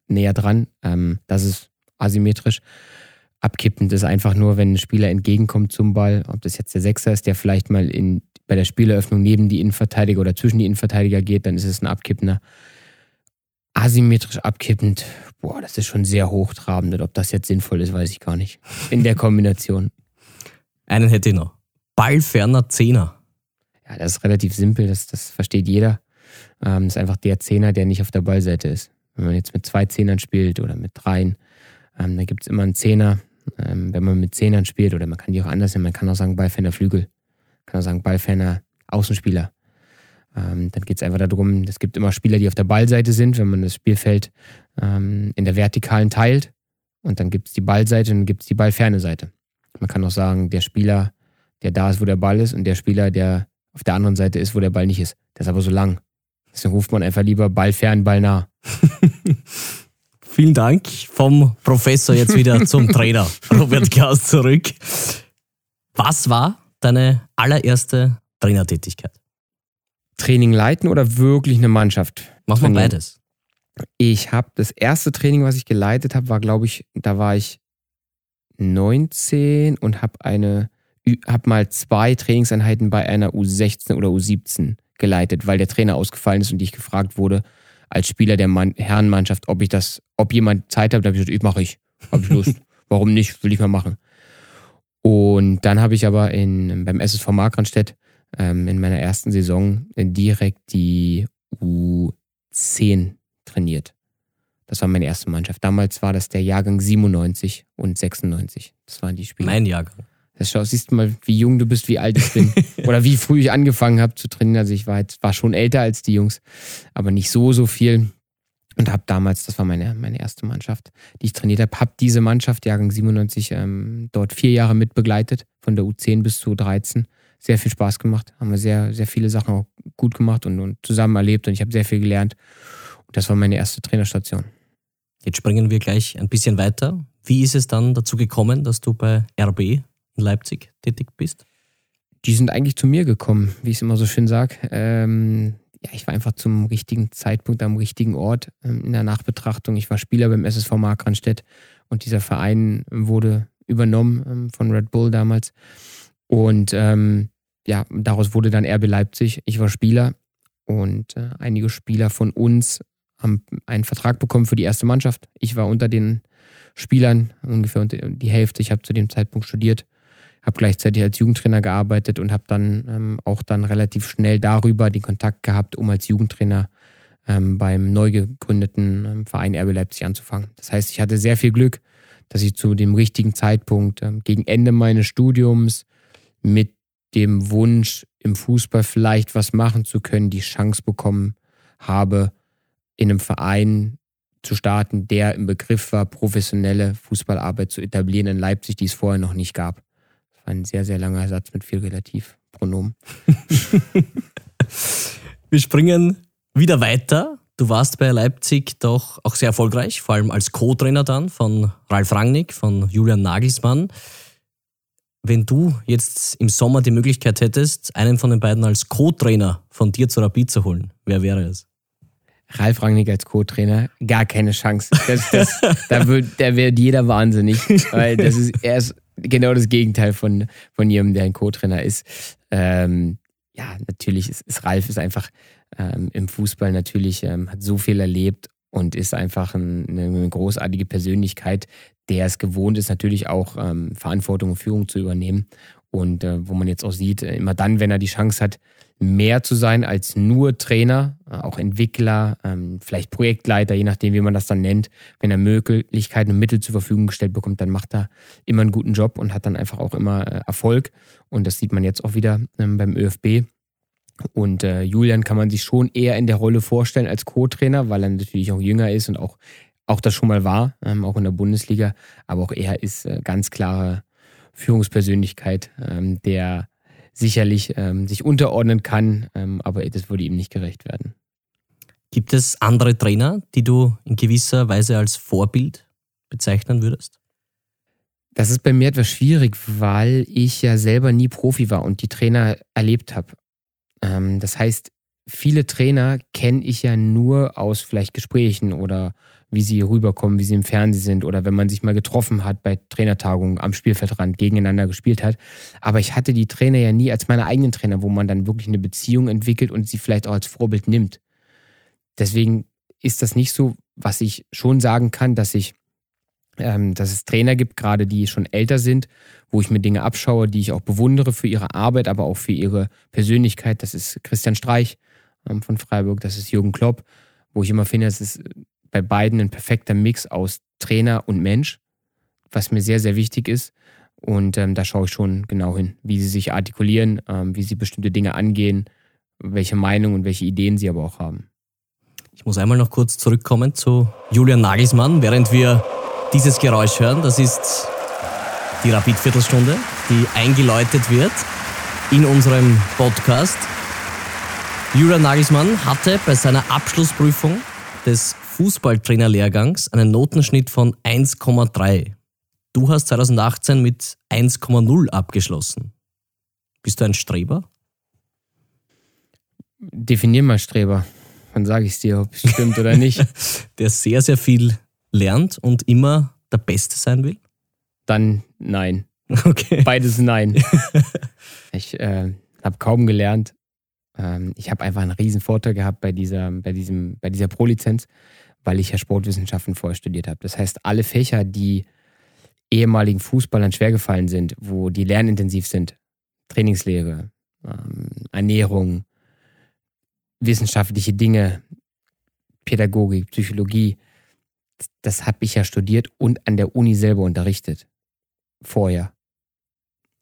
näher dran. Ähm, das ist asymmetrisch. Abkippend ist einfach nur, wenn ein Spieler entgegenkommt zum Ball, ob das jetzt der Sechser ist, der vielleicht mal in, bei der Spieleröffnung neben die Innenverteidiger oder zwischen die Innenverteidiger geht, dann ist es ein abkippender. Asymmetrisch abkippend, boah, das ist schon sehr hochtrabend. Und ob das jetzt sinnvoll ist, weiß ich gar nicht. In der Kombination. Einen hätte ich noch. Ballferner Zehner. Ja, das ist relativ simpel, das, das versteht jeder. Ähm, das ist einfach der Zehner, der nicht auf der Ballseite ist. Wenn man jetzt mit zwei Zehnern spielt oder mit dreien, ähm, dann gibt es immer einen Zehner. Ähm, wenn man mit Zehnern spielt, oder man kann die auch anders nennen, man kann auch sagen Ballferner Flügel. Kann auch sagen Ballferner Außenspieler. Ähm, dann geht es einfach darum, es gibt immer Spieler, die auf der Ballseite sind, wenn man das Spielfeld ähm, in der Vertikalen teilt. Und dann gibt es die Ballseite und gibt es die ballferne Seite. Man kann auch sagen, der Spieler, der da ist, wo der Ball ist, und der Spieler, der auf der anderen Seite ist, wo der Ball nicht ist. Der ist aber so lang. Deswegen ruft man einfach lieber Ball fern, Ball nah. Vielen Dank. Vom Professor jetzt wieder zum Trainer. Robert Klaus zurück. Was war deine allererste Trainertätigkeit? Training leiten oder wirklich eine Mannschaft? Mach mal beides. Ich habe das erste Training, was ich geleitet habe, war, glaube ich, da war ich 19 und habe eine, habe mal zwei Trainingseinheiten bei einer U16 oder U17 geleitet, weil der Trainer ausgefallen ist und ich gefragt wurde als Spieler der Mann, Herrenmannschaft, ob ich das, ob jemand Zeit hat. Da habe ich gesagt, ich mache ich, habe ich Lust. Warum nicht? Will ich mal machen. Und dann habe ich aber in, beim SSV Markranstädt ähm, in meiner ersten Saison direkt die U10 trainiert. Das war meine erste Mannschaft. Damals war das der Jahrgang 97 und 96. Das waren die Spiele. Mein Jahrgang. Das schau, siehst du mal, wie jung du bist, wie alt ich bin. Oder wie früh ich angefangen habe zu trainieren. Also ich war, jetzt, war schon älter als die Jungs, aber nicht so, so viel. Und habe damals, das war meine, meine erste Mannschaft, die ich trainiert habe, habe diese Mannschaft, Jahrgang 97, ähm, dort vier Jahre mit begleitet, von der U10 bis zu 13. Sehr viel Spaß gemacht, haben wir sehr, sehr viele Sachen auch gut gemacht und, und zusammen erlebt und ich habe sehr viel gelernt. Und das war meine erste Trainerstation. Jetzt springen wir gleich ein bisschen weiter. Wie ist es dann dazu gekommen, dass du bei RB in Leipzig tätig bist? die sind eigentlich zu mir gekommen, wie ich es immer so schön sage. Ähm, ja, ich war einfach zum richtigen Zeitpunkt am richtigen Ort ähm, in der Nachbetrachtung. Ich war Spieler beim SSV Markranstädt und dieser Verein wurde übernommen ähm, von Red Bull damals. Und ähm, ja, daraus wurde dann RB Leipzig. Ich war Spieler und äh, einige Spieler von uns haben einen Vertrag bekommen für die erste Mannschaft. Ich war unter den Spielern, ungefähr die Hälfte. Ich habe zu dem Zeitpunkt studiert habe gleichzeitig als Jugendtrainer gearbeitet und habe dann ähm, auch dann relativ schnell darüber den Kontakt gehabt, um als Jugendtrainer ähm, beim neu gegründeten ähm, Verein RB Leipzig anzufangen. Das heißt, ich hatte sehr viel Glück, dass ich zu dem richtigen Zeitpunkt ähm, gegen Ende meines Studiums mit dem Wunsch, im Fußball vielleicht was machen zu können, die Chance bekommen habe, in einem Verein zu starten, der im Begriff war, professionelle Fußballarbeit zu etablieren in Leipzig, die es vorher noch nicht gab. Ein sehr, sehr langer Satz mit viel Relativpronomen. Wir springen wieder weiter. Du warst bei Leipzig doch auch sehr erfolgreich, vor allem als Co-Trainer dann von Ralf Rangnick, von Julian Nagelsmann. Wenn du jetzt im Sommer die Möglichkeit hättest, einen von den beiden als Co-Trainer von dir zu Rapid zu holen, wer wäre es? Ralf Rangnick als Co-Trainer, gar keine Chance. Das, das, da wird, da wird jeder wahnsinnig, weil das ist, er ist genau das Gegenteil von, von jemandem, der ein Co-Trainer ist. Ähm, ja, natürlich ist, ist Ralf ist einfach ähm, im Fußball natürlich, ähm, hat so viel erlebt und ist einfach ein, eine großartige Persönlichkeit, der es gewohnt ist, natürlich auch ähm, Verantwortung und Führung zu übernehmen. Und äh, wo man jetzt auch sieht, äh, immer dann, wenn er die Chance hat, mehr zu sein als nur Trainer, äh, auch Entwickler, ähm, vielleicht Projektleiter, je nachdem, wie man das dann nennt. Wenn er Möglichkeiten und Mittel zur Verfügung gestellt bekommt, dann macht er immer einen guten Job und hat dann einfach auch immer äh, Erfolg. Und das sieht man jetzt auch wieder ähm, beim ÖFB. Und äh, Julian kann man sich schon eher in der Rolle vorstellen als Co-Trainer, weil er natürlich auch jünger ist und auch, auch das schon mal war, ähm, auch in der Bundesliga. Aber auch er ist ganz klare Führungspersönlichkeit, der sicherlich ähm, sich unterordnen kann, ähm, aber das würde ihm nicht gerecht werden. Gibt es andere Trainer, die du in gewisser Weise als Vorbild bezeichnen würdest? Das ist bei mir etwas schwierig, weil ich ja selber nie Profi war und die Trainer erlebt habe. Ähm, das heißt, viele Trainer kenne ich ja nur aus vielleicht Gesprächen oder wie sie rüberkommen, wie sie im Fernsehen sind oder wenn man sich mal getroffen hat bei Trainertagungen am Spielfeldrand gegeneinander gespielt hat. Aber ich hatte die Trainer ja nie als meine eigenen Trainer, wo man dann wirklich eine Beziehung entwickelt und sie vielleicht auch als Vorbild nimmt. Deswegen ist das nicht so, was ich schon sagen kann, dass ich, ähm, dass es Trainer gibt, gerade die schon älter sind, wo ich mir Dinge abschaue, die ich auch bewundere für ihre Arbeit, aber auch für ihre Persönlichkeit. Das ist Christian Streich ähm, von Freiburg, das ist Jürgen Klopp, wo ich immer finde, es ist bei beiden ein perfekter Mix aus Trainer und Mensch, was mir sehr, sehr wichtig ist. Und ähm, da schaue ich schon genau hin, wie sie sich artikulieren, ähm, wie sie bestimmte Dinge angehen, welche Meinung und welche Ideen sie aber auch haben. Ich muss einmal noch kurz zurückkommen zu Julian Nagelsmann, während wir dieses Geräusch hören. Das ist die Rapid-Viertelstunde, die eingeläutet wird in unserem Podcast. Julian Nagelsmann hatte bei seiner Abschlussprüfung des Fußballtrainerlehrgangs einen Notenschnitt von 1,3. Du hast 2018 mit 1,0 abgeschlossen. Bist du ein Streber? Definier mal Streber. Dann sage ich es dir, ob es stimmt oder nicht. Der sehr, sehr viel lernt und immer der Beste sein will? Dann nein. Okay. Beides nein. ich äh, habe kaum gelernt. Ähm, ich habe einfach einen riesen Vorteil gehabt bei dieser, bei diesem, bei dieser Pro-Lizenz weil ich ja Sportwissenschaften vorher studiert habe. Das heißt, alle Fächer, die ehemaligen Fußballern schwergefallen sind, wo die lernintensiv sind, Trainingslehre, ähm, Ernährung, wissenschaftliche Dinge, Pädagogik, Psychologie, das habe ich ja studiert und an der Uni selber unterrichtet. Vorher.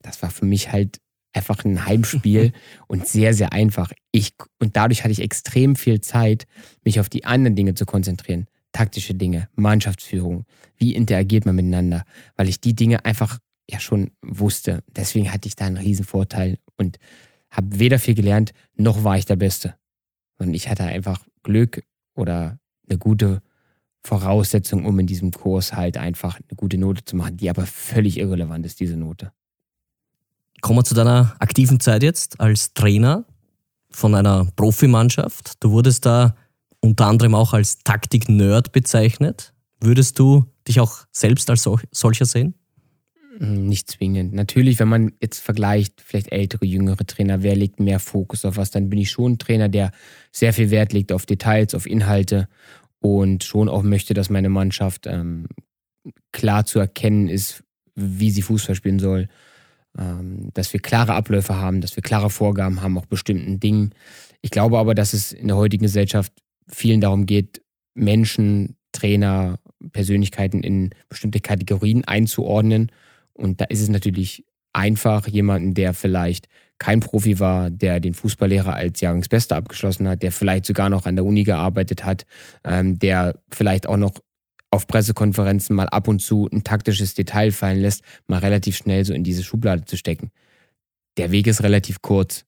Das war für mich halt einfach ein Heimspiel und sehr, sehr einfach. Ich, und dadurch hatte ich extrem viel Zeit, mich auf die anderen Dinge zu konzentrieren. Taktische Dinge, Mannschaftsführung, wie interagiert man miteinander, weil ich die Dinge einfach ja schon wusste. Deswegen hatte ich da einen riesen Vorteil und habe weder viel gelernt, noch war ich der Beste. Und ich hatte einfach Glück oder eine gute Voraussetzung, um in diesem Kurs halt einfach eine gute Note zu machen, die aber völlig irrelevant ist, diese Note. Kommen wir zu deiner aktiven Zeit jetzt als Trainer von einer Profimannschaft. Du wurdest da unter anderem auch als Taktik-Nerd bezeichnet. Würdest du dich auch selbst als solcher sehen? Hm, nicht zwingend. Natürlich, wenn man jetzt vergleicht, vielleicht ältere, jüngere Trainer, wer legt mehr Fokus auf was, dann bin ich schon ein Trainer, der sehr viel Wert legt auf Details, auf Inhalte und schon auch möchte, dass meine Mannschaft ähm, klar zu erkennen ist, wie sie Fußball spielen soll dass wir klare Abläufe haben, dass wir klare Vorgaben haben, auch bestimmten Dingen. Ich glaube aber, dass es in der heutigen Gesellschaft vielen darum geht, Menschen, Trainer, Persönlichkeiten in bestimmte Kategorien einzuordnen. Und da ist es natürlich einfach, jemanden, der vielleicht kein Profi war, der den Fußballlehrer als Jahrgangsbester abgeschlossen hat, der vielleicht sogar noch an der Uni gearbeitet hat, ähm, der vielleicht auch noch auf Pressekonferenzen mal ab und zu ein taktisches Detail fallen lässt, mal relativ schnell so in diese Schublade zu stecken. Der Weg ist relativ kurz.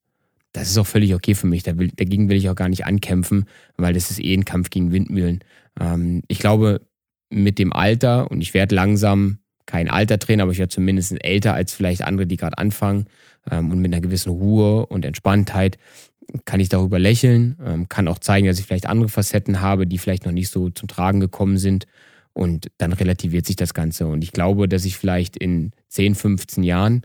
Das ist auch völlig okay für mich. dagegen will ich auch gar nicht ankämpfen, weil das ist eh ein Kampf gegen Windmühlen. Ähm, ich glaube, mit dem Alter, und ich werde langsam kein alter Trainer, aber ich werde zumindest älter als vielleicht andere, die gerade anfangen, ähm, und mit einer gewissen Ruhe und Entspanntheit, kann ich darüber lächeln, ähm, kann auch zeigen, dass ich vielleicht andere Facetten habe, die vielleicht noch nicht so zum Tragen gekommen sind. Und dann relativiert sich das Ganze. Und ich glaube, dass ich vielleicht in 10, 15 Jahren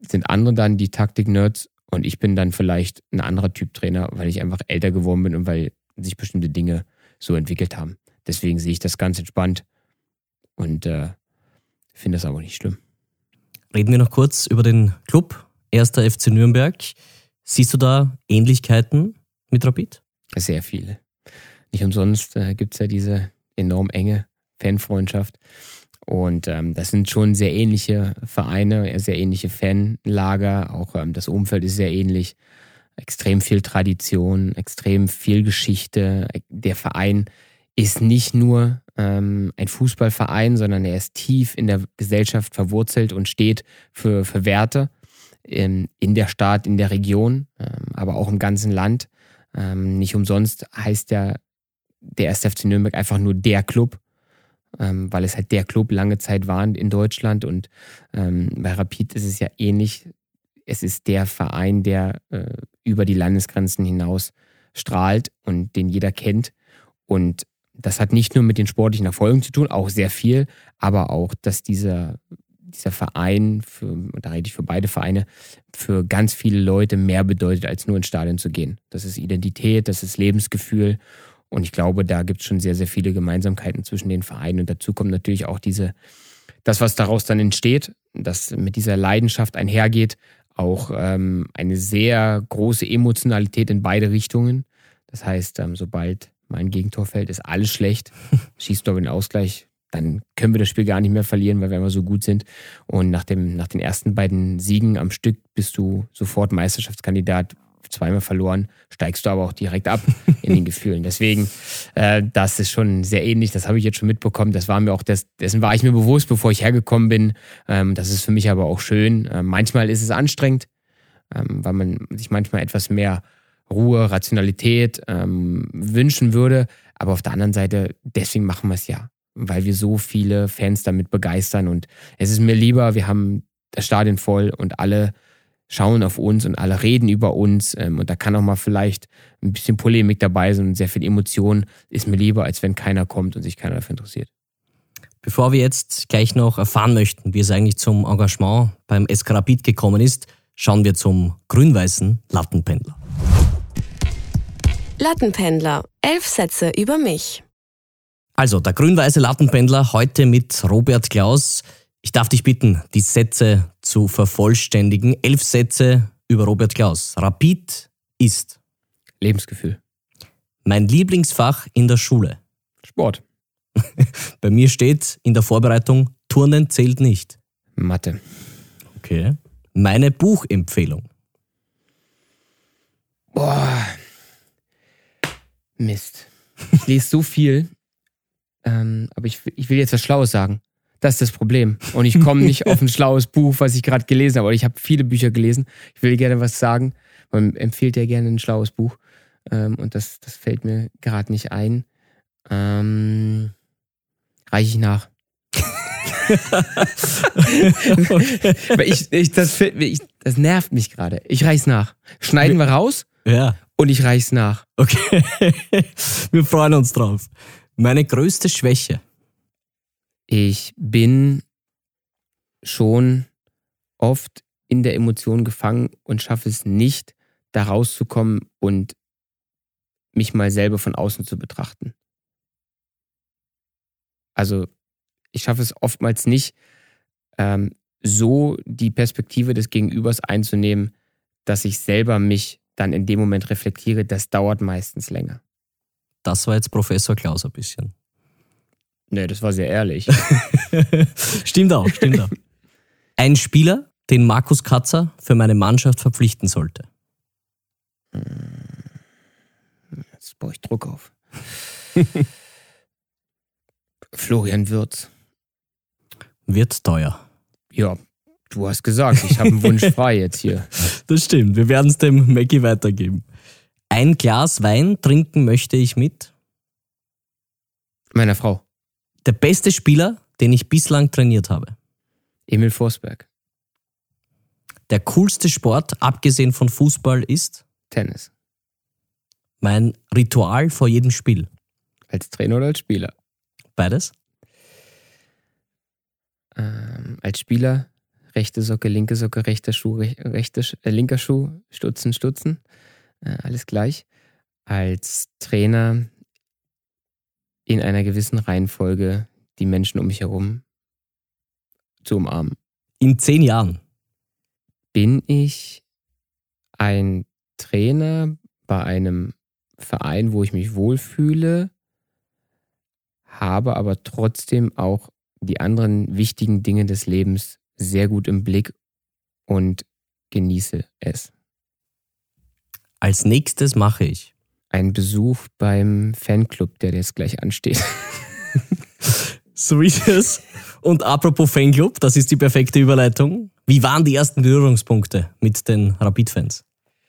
sind andere dann die Taktik-Nerds und ich bin dann vielleicht ein anderer Typ Trainer, weil ich einfach älter geworden bin und weil sich bestimmte Dinge so entwickelt haben. Deswegen sehe ich das ganz entspannt und äh, finde das aber nicht schlimm. Reden wir noch kurz über den Club, erster FC Nürnberg. Siehst du da Ähnlichkeiten mit Rapid? Sehr viele. Nicht umsonst äh, gibt es ja diese enorm enge Fanfreundschaft. Und ähm, das sind schon sehr ähnliche Vereine, sehr ähnliche Fanlager. Auch ähm, das Umfeld ist sehr ähnlich. Extrem viel Tradition, extrem viel Geschichte. Der Verein ist nicht nur ähm, ein Fußballverein, sondern er ist tief in der Gesellschaft verwurzelt und steht für, für Werte in, in der Stadt, in der Region, ähm, aber auch im ganzen Land. Ähm, nicht umsonst heißt der, der 1. FC Nürnberg einfach nur der Club ähm, weil es halt der Club lange Zeit war in Deutschland und ähm, bei Rapid ist es ja ähnlich. Es ist der Verein, der äh, über die Landesgrenzen hinaus strahlt und den jeder kennt. Und das hat nicht nur mit den sportlichen Erfolgen zu tun, auch sehr viel, aber auch, dass dieser, dieser Verein, für, da rede ich für beide Vereine, für ganz viele Leute mehr bedeutet, als nur ins Stadion zu gehen. Das ist Identität, das ist Lebensgefühl und ich glaube, da gibt es schon sehr, sehr viele Gemeinsamkeiten zwischen den Vereinen. Und dazu kommt natürlich auch diese, das, was daraus dann entsteht, das mit dieser Leidenschaft einhergeht, auch ähm, eine sehr große Emotionalität in beide Richtungen. Das heißt, ähm, sobald mein Gegentor fällt, ist alles schlecht. Schießt du aber den Ausgleich, dann können wir das Spiel gar nicht mehr verlieren, weil wir immer so gut sind. Und nach, dem, nach den ersten beiden Siegen am Stück bist du sofort Meisterschaftskandidat, zweimal verloren, steigst du aber auch direkt ab in den Gefühlen. Deswegen, äh, das ist schon sehr ähnlich. Das habe ich jetzt schon mitbekommen. Das war mir auch, das, dessen war ich mir bewusst, bevor ich hergekommen bin. Ähm, das ist für mich aber auch schön. Ähm, manchmal ist es anstrengend, ähm, weil man sich manchmal etwas mehr Ruhe, Rationalität ähm, wünschen würde. Aber auf der anderen Seite, deswegen machen wir es ja. Weil wir so viele Fans damit begeistern. Und es ist mir lieber, wir haben das Stadion voll und alle schauen auf uns und alle reden über uns. Ähm, und da kann auch mal vielleicht ein bisschen Polemik dabei sein und sehr viel Emotion. Ist mir lieber, als wenn keiner kommt und sich keiner dafür interessiert. Bevor wir jetzt gleich noch erfahren möchten, wie es eigentlich zum Engagement beim SK gekommen ist, schauen wir zum grün-weißen Lattenpendler. Lattenpendler. Elf Sätze über mich. Also, der grün-weiße Lattenpendler heute mit Robert Klaus. Ich darf dich bitten, die Sätze zu vervollständigen. Elf Sätze über Robert Klaus. Rapid ist Lebensgefühl. Mein Lieblingsfach in der Schule. Sport. Bei mir steht in der Vorbereitung, Turnen zählt nicht. Mathe. Okay. Meine Buchempfehlung. Boah. Mist. Ich lese so viel, ähm, aber ich, ich will jetzt was Schlaues sagen. Das ist das Problem. Und ich komme nicht auf ein schlaues Buch, was ich gerade gelesen habe. ich habe viele Bücher gelesen. Ich will gerne was sagen. Man empfiehlt ja gerne ein schlaues Buch. Ähm, und das, das fällt mir gerade nicht ein. Ähm, reiche ich nach. ich, ich, das, ich, das nervt mich gerade. Ich reich's nach. Schneiden wir raus ja. und ich reich's nach. Okay. Wir freuen uns drauf. Meine größte Schwäche ich bin schon oft in der Emotion gefangen und schaffe es nicht, da rauszukommen und mich mal selber von außen zu betrachten. Also ich schaffe es oftmals nicht, ähm, so die Perspektive des Gegenübers einzunehmen, dass ich selber mich dann in dem Moment reflektiere. Das dauert meistens länger. Das war jetzt Professor Klaus ein bisschen. Nee, das war sehr ehrlich. stimmt auch, stimmt auch. Ein Spieler, den Markus Katzer für meine Mannschaft verpflichten sollte. Jetzt baue ich Druck auf. Florian Wirz. Wird teuer. Ja, du hast gesagt, ich habe einen Wunsch frei jetzt hier. Das stimmt, wir werden es dem Mackie weitergeben. Ein Glas Wein trinken möchte ich mit? Meiner Frau. Der beste Spieler, den ich bislang trainiert habe. Emil Forsberg. Der coolste Sport, abgesehen von Fußball, ist? Tennis. Mein Ritual vor jedem Spiel. Als Trainer oder als Spieler? Beides? Ähm, als Spieler rechte Socke, linke Socke, rechter Schuh, rechte, äh, linker Schuh, Stutzen, Stutzen. Äh, alles gleich. Als Trainer in einer gewissen Reihenfolge die Menschen um mich herum zu umarmen. In zehn Jahren bin ich ein Trainer bei einem Verein, wo ich mich wohlfühle, habe aber trotzdem auch die anderen wichtigen Dinge des Lebens sehr gut im Blick und genieße es. Als nächstes mache ich einen Besuch beim Fanclub, der jetzt gleich ansteht. so ist es. Und apropos Fanclub, das ist die perfekte Überleitung. Wie waren die ersten Berührungspunkte mit den Rapid-Fans?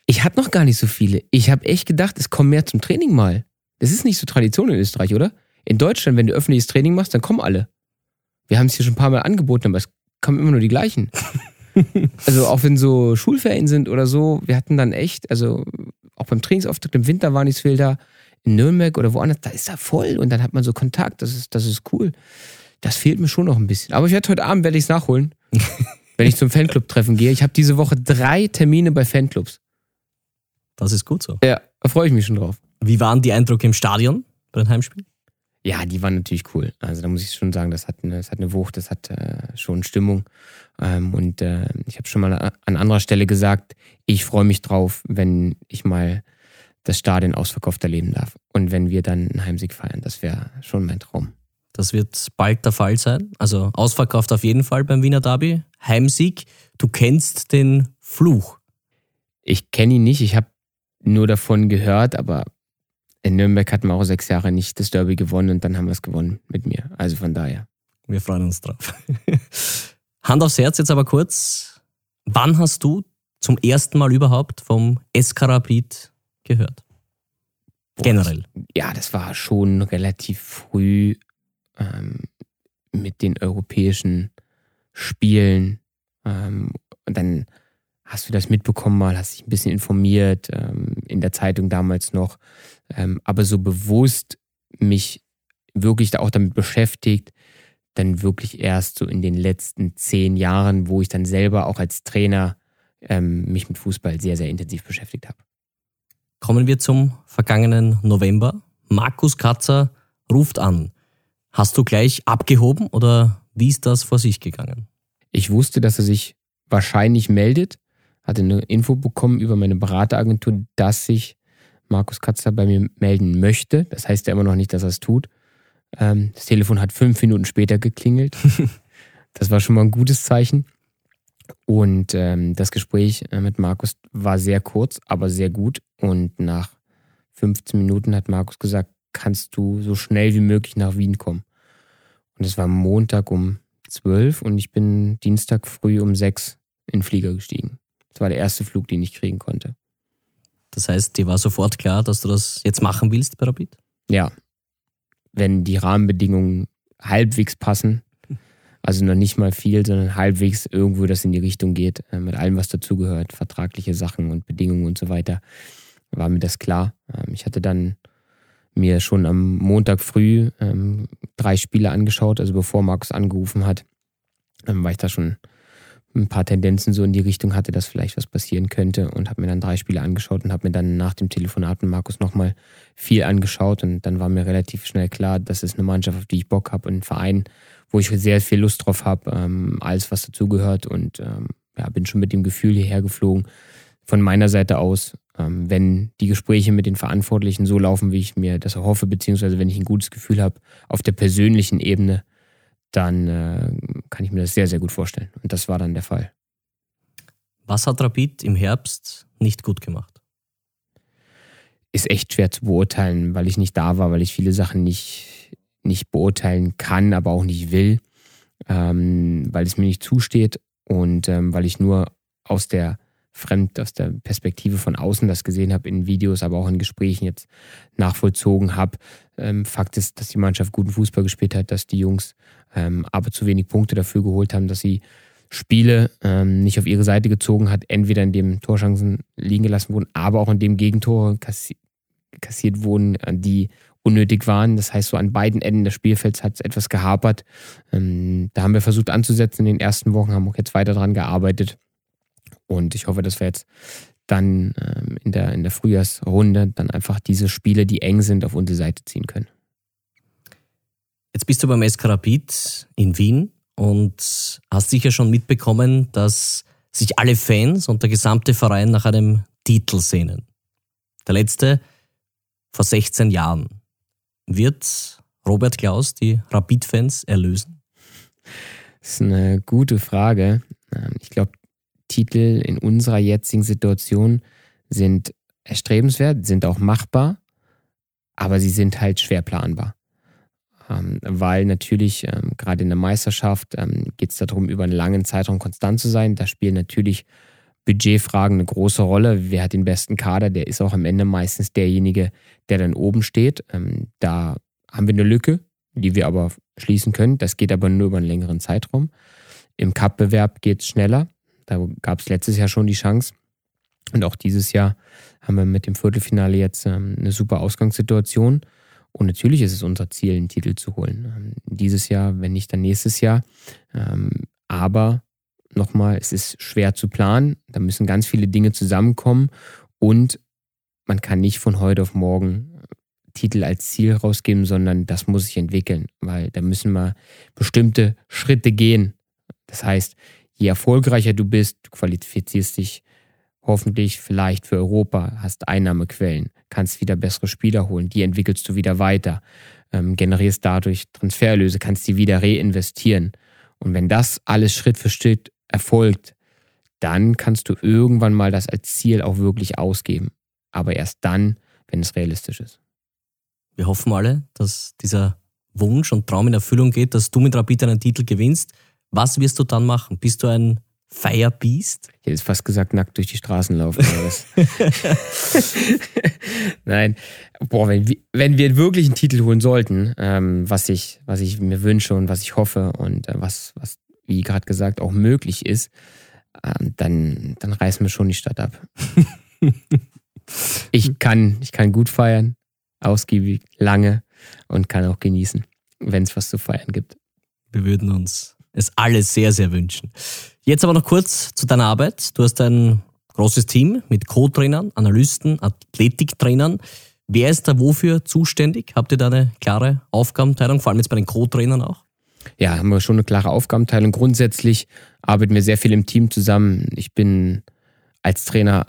Ich hatte noch gar nicht so viele. Ich habe echt gedacht, es kommen mehr zum Training mal. Das ist nicht so Tradition in Österreich, oder? In Deutschland, wenn du öffentliches Training machst, dann kommen alle. Wir haben es hier schon ein paar Mal angeboten, aber es kommen immer nur die gleichen. also auch wenn so Schulferien sind oder so, wir hatten dann echt, also auch beim Trainingsauftakt im Winter war nicht viel da, in Nürnberg oder woanders, da ist da voll und dann hat man so Kontakt, das ist, das ist cool. Das fehlt mir schon noch ein bisschen. Aber ich werde heute Abend werde ich es nachholen, wenn ich zum Fanclub-Treffen gehe. Ich habe diese Woche drei Termine bei Fanclubs. Das ist gut so. Ja, da freue ich mich schon drauf. Wie waren die Eindrücke im Stadion bei den Heimspielen? Ja, die waren natürlich cool. Also da muss ich schon sagen, das hat eine, das hat eine Wucht, das hat äh, schon Stimmung. Ähm, und äh, ich habe schon mal an anderer Stelle gesagt, ich freue mich drauf, wenn ich mal das Stadion ausverkauft erleben darf. Und wenn wir dann einen Heimsieg feiern, das wäre schon mein Traum. Das wird bald der Fall sein. Also ausverkauft auf jeden Fall beim Wiener Derby. Heimsieg. Du kennst den Fluch. Ich kenne ihn nicht. Ich habe nur davon gehört, aber in Nürnberg hatten wir auch sechs Jahre nicht das Derby gewonnen und dann haben wir es gewonnen mit mir. Also von daher. Wir freuen uns drauf. Hand aufs Herz jetzt aber kurz. Wann hast du zum ersten Mal überhaupt vom Eskarabit gehört? Generell. Ja, das war schon relativ früh ähm, mit den europäischen Spielen. Ähm, und dann hast du das mitbekommen mal, hast dich ein bisschen informiert, ähm, in der Zeitung damals noch. Ähm, aber so bewusst mich wirklich auch damit beschäftigt, dann wirklich erst so in den letzten zehn Jahren, wo ich dann selber auch als Trainer ähm, mich mit Fußball sehr, sehr intensiv beschäftigt habe. Kommen wir zum vergangenen November. Markus Katzer ruft an. Hast du gleich abgehoben oder wie ist das vor sich gegangen? Ich wusste, dass er sich wahrscheinlich meldet, hatte eine Info bekommen über meine Berateragentur, dass sich Markus Katzer bei mir melden möchte. Das heißt ja immer noch nicht, dass er es tut. Ähm, das Telefon hat fünf Minuten später geklingelt. das war schon mal ein gutes Zeichen. Und ähm, das Gespräch äh, mit Markus war sehr kurz, aber sehr gut. Und nach 15 Minuten hat Markus gesagt, kannst du so schnell wie möglich nach Wien kommen. Und es war Montag um 12 und ich bin Dienstag früh um 6 in den Flieger gestiegen. Das war der erste Flug, den ich kriegen konnte. Das heißt, dir war sofort klar, dass du das jetzt machen willst Rapid? Ja. Wenn die Rahmenbedingungen halbwegs passen, also noch nicht mal viel, sondern halbwegs irgendwo das in die Richtung geht, äh, mit allem, was dazugehört, vertragliche Sachen und Bedingungen und so weiter, war mir das klar. Ähm, ich hatte dann mir schon am Montag früh ähm, drei Spiele angeschaut, also bevor Markus angerufen hat, ähm, war ich da schon ein paar Tendenzen so in die Richtung hatte, dass vielleicht was passieren könnte und habe mir dann drei Spiele angeschaut und habe mir dann nach dem Telefonat mit Markus nochmal viel angeschaut und dann war mir relativ schnell klar, das ist eine Mannschaft, auf die ich Bock habe und ein Verein, wo ich sehr viel Lust drauf habe, ähm, alles was dazugehört und ähm, ja, bin schon mit dem Gefühl hierher geflogen. Von meiner Seite aus, ähm, wenn die Gespräche mit den Verantwortlichen so laufen, wie ich mir das erhoffe, beziehungsweise wenn ich ein gutes Gefühl habe auf der persönlichen Ebene, dann äh, kann ich mir das sehr, sehr gut vorstellen. Und das war dann der Fall. Was hat Rapid im Herbst nicht gut gemacht? Ist echt schwer zu beurteilen, weil ich nicht da war, weil ich viele Sachen nicht, nicht beurteilen kann, aber auch nicht will, ähm, weil es mir nicht zusteht und ähm, weil ich nur aus der fremd aus der Perspektive von außen das gesehen habe, in Videos, aber auch in Gesprächen jetzt nachvollzogen habe. Ähm, Fakt ist, dass die Mannschaft guten Fußball gespielt hat, dass die Jungs ähm, aber zu wenig Punkte dafür geholt haben, dass sie Spiele ähm, nicht auf ihre Seite gezogen hat, entweder in dem Torschancen liegen gelassen wurden, aber auch in dem Gegentore kassi kassiert wurden, äh, die unnötig waren. Das heißt, so an beiden Enden des Spielfelds hat es etwas gehapert. Ähm, da haben wir versucht anzusetzen in den ersten Wochen, haben auch jetzt weiter dran gearbeitet. Und ich hoffe, dass wir jetzt dann ähm, in, der, in der Frühjahrsrunde dann einfach diese Spiele, die eng sind, auf unsere Seite ziehen können. Jetzt bist du beim SK Rapid in Wien und hast sicher schon mitbekommen, dass sich alle Fans und der gesamte Verein nach einem Titel sehnen. Der letzte vor 16 Jahren. Wird Robert Klaus die Rapid-Fans erlösen? Das ist eine gute Frage. Ähm, ich glaube, Titel in unserer jetzigen Situation sind erstrebenswert, sind auch machbar, aber sie sind halt schwer planbar. Ähm, weil natürlich ähm, gerade in der Meisterschaft ähm, geht es darum, über einen langen Zeitraum konstant zu sein. Da spielen natürlich Budgetfragen eine große Rolle. Wer hat den besten Kader? Der ist auch am Ende meistens derjenige, der dann oben steht. Ähm, da haben wir eine Lücke, die wir aber schließen können. Das geht aber nur über einen längeren Zeitraum. Im Cup-Bewerb geht es schneller. Da gab es letztes Jahr schon die Chance. Und auch dieses Jahr haben wir mit dem Viertelfinale jetzt ähm, eine super Ausgangssituation. Und natürlich ist es unser Ziel, einen Titel zu holen. Ähm, dieses Jahr, wenn nicht, dann nächstes Jahr. Ähm, aber nochmal, es ist schwer zu planen. Da müssen ganz viele Dinge zusammenkommen. Und man kann nicht von heute auf morgen äh, Titel als Ziel rausgeben, sondern das muss sich entwickeln, weil da müssen wir bestimmte Schritte gehen. Das heißt, je erfolgreicher du bist, du qualifizierst dich hoffentlich vielleicht für Europa, hast Einnahmequellen, kannst wieder bessere Spieler holen, die entwickelst du wieder weiter, ähm, generierst dadurch Transferlöse, kannst die wieder reinvestieren. Und wenn das alles Schritt für Schritt erfolgt, dann kannst du irgendwann mal das als Ziel auch wirklich ausgeben. Aber erst dann, wenn es realistisch ist. Wir hoffen alle, dass dieser Wunsch und Traum in Erfüllung geht, dass du mit Rapid einen Titel gewinnst. Was wirst du dann machen? Bist du ein Firebeast? Ich hätte jetzt fast gesagt, nackt durch die Straßen laufen. Nein. Boah, wenn, wenn wir wirklich einen Titel holen sollten, ähm, was, ich, was ich mir wünsche und was ich hoffe und äh, was, was, wie gerade gesagt, auch möglich ist, ähm, dann, dann reißen wir schon die Stadt ab. ich, kann, ich kann gut feiern, ausgiebig, lange und kann auch genießen, wenn es was zu feiern gibt. Wir würden uns es alle sehr, sehr wünschen. Jetzt aber noch kurz zu deiner Arbeit. Du hast ein großes Team mit Co-Trainern, Analysten, Athletiktrainern. Wer ist da wofür zuständig? Habt ihr da eine klare Aufgabenteilung, vor allem jetzt bei den Co-Trainern auch? Ja, haben wir schon eine klare Aufgabenteilung. Grundsätzlich arbeiten wir sehr viel im Team zusammen. Ich bin als Trainer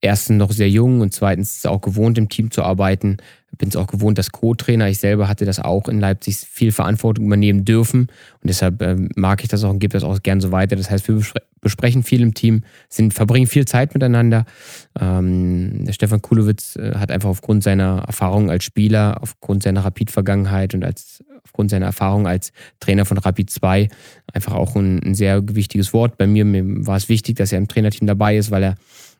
erstens noch sehr jung und zweitens auch gewohnt, im Team zu arbeiten. Bin es auch gewohnt, dass Co-Trainer, ich selber hatte das auch in Leipzig, viel Verantwortung übernehmen dürfen. Und deshalb äh, mag ich das auch und gebe das auch gern so weiter. Das heißt, wir besprechen viel im Team, sind, verbringen viel Zeit miteinander. Ähm, der Stefan Kulowitz äh, hat einfach aufgrund seiner Erfahrung als Spieler, aufgrund seiner Rapid-Vergangenheit und als, aufgrund seiner Erfahrung als Trainer von Rapid 2 einfach auch ein, ein sehr wichtiges Wort. Bei mir, mir war es wichtig, dass er im Trainerteam dabei ist, weil er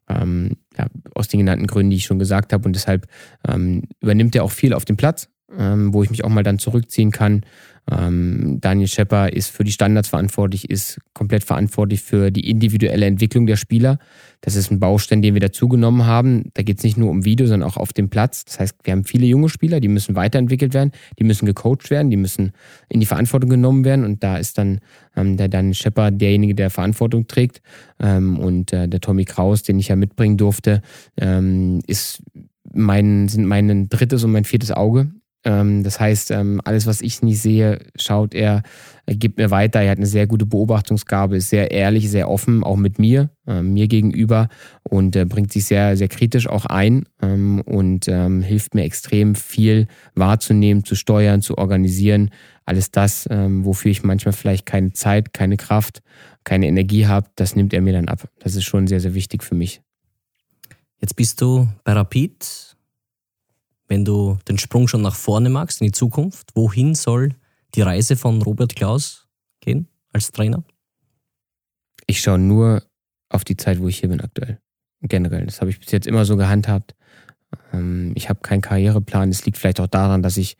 ähm, ja, aus den genannten Gründen, die ich schon gesagt habe. Und deshalb ähm, übernimmt er auch viel auf dem Platz, ähm, wo ich mich auch mal dann zurückziehen kann. Ähm, Daniel Schepper ist für die Standards verantwortlich, ist komplett verantwortlich für die individuelle Entwicklung der Spieler. Das ist ein Baustein, den wir dazugenommen haben. Da geht es nicht nur um Video, sondern auch auf dem Platz. Das heißt, wir haben viele junge Spieler, die müssen weiterentwickelt werden, die müssen gecoacht werden, die müssen in die Verantwortung genommen werden. Und da ist dann ähm, der Daniel Schepper derjenige, der Verantwortung trägt. Ähm, und äh, der Tommy Kraus, den ich ja mitbringen durfte, ähm, ist mein, sind mein drittes und mein viertes Auge das heißt, ähm, alles, was ich nicht sehe, schaut er, gibt mir weiter. Er hat eine sehr gute Beobachtungsgabe, ist sehr ehrlich, sehr offen, auch mit mir, äh, mir gegenüber und äh, bringt sich sehr, sehr kritisch auch ein ähm, und ähm, hilft mir extrem viel wahrzunehmen, zu steuern, zu organisieren. Alles das, ähm, wofür ich manchmal vielleicht keine Zeit, keine Kraft, keine Energie habe, das nimmt er mir dann ab. Das ist schon sehr, sehr wichtig für mich. Jetzt bist du bei Rapid wenn du den Sprung schon nach vorne magst in die Zukunft, wohin soll die Reise von Robert Klaus gehen als Trainer? Ich schaue nur auf die Zeit, wo ich hier bin aktuell. Generell. Das habe ich bis jetzt immer so gehandhabt. Ähm, ich habe keinen Karriereplan. Es liegt vielleicht auch daran, dass ich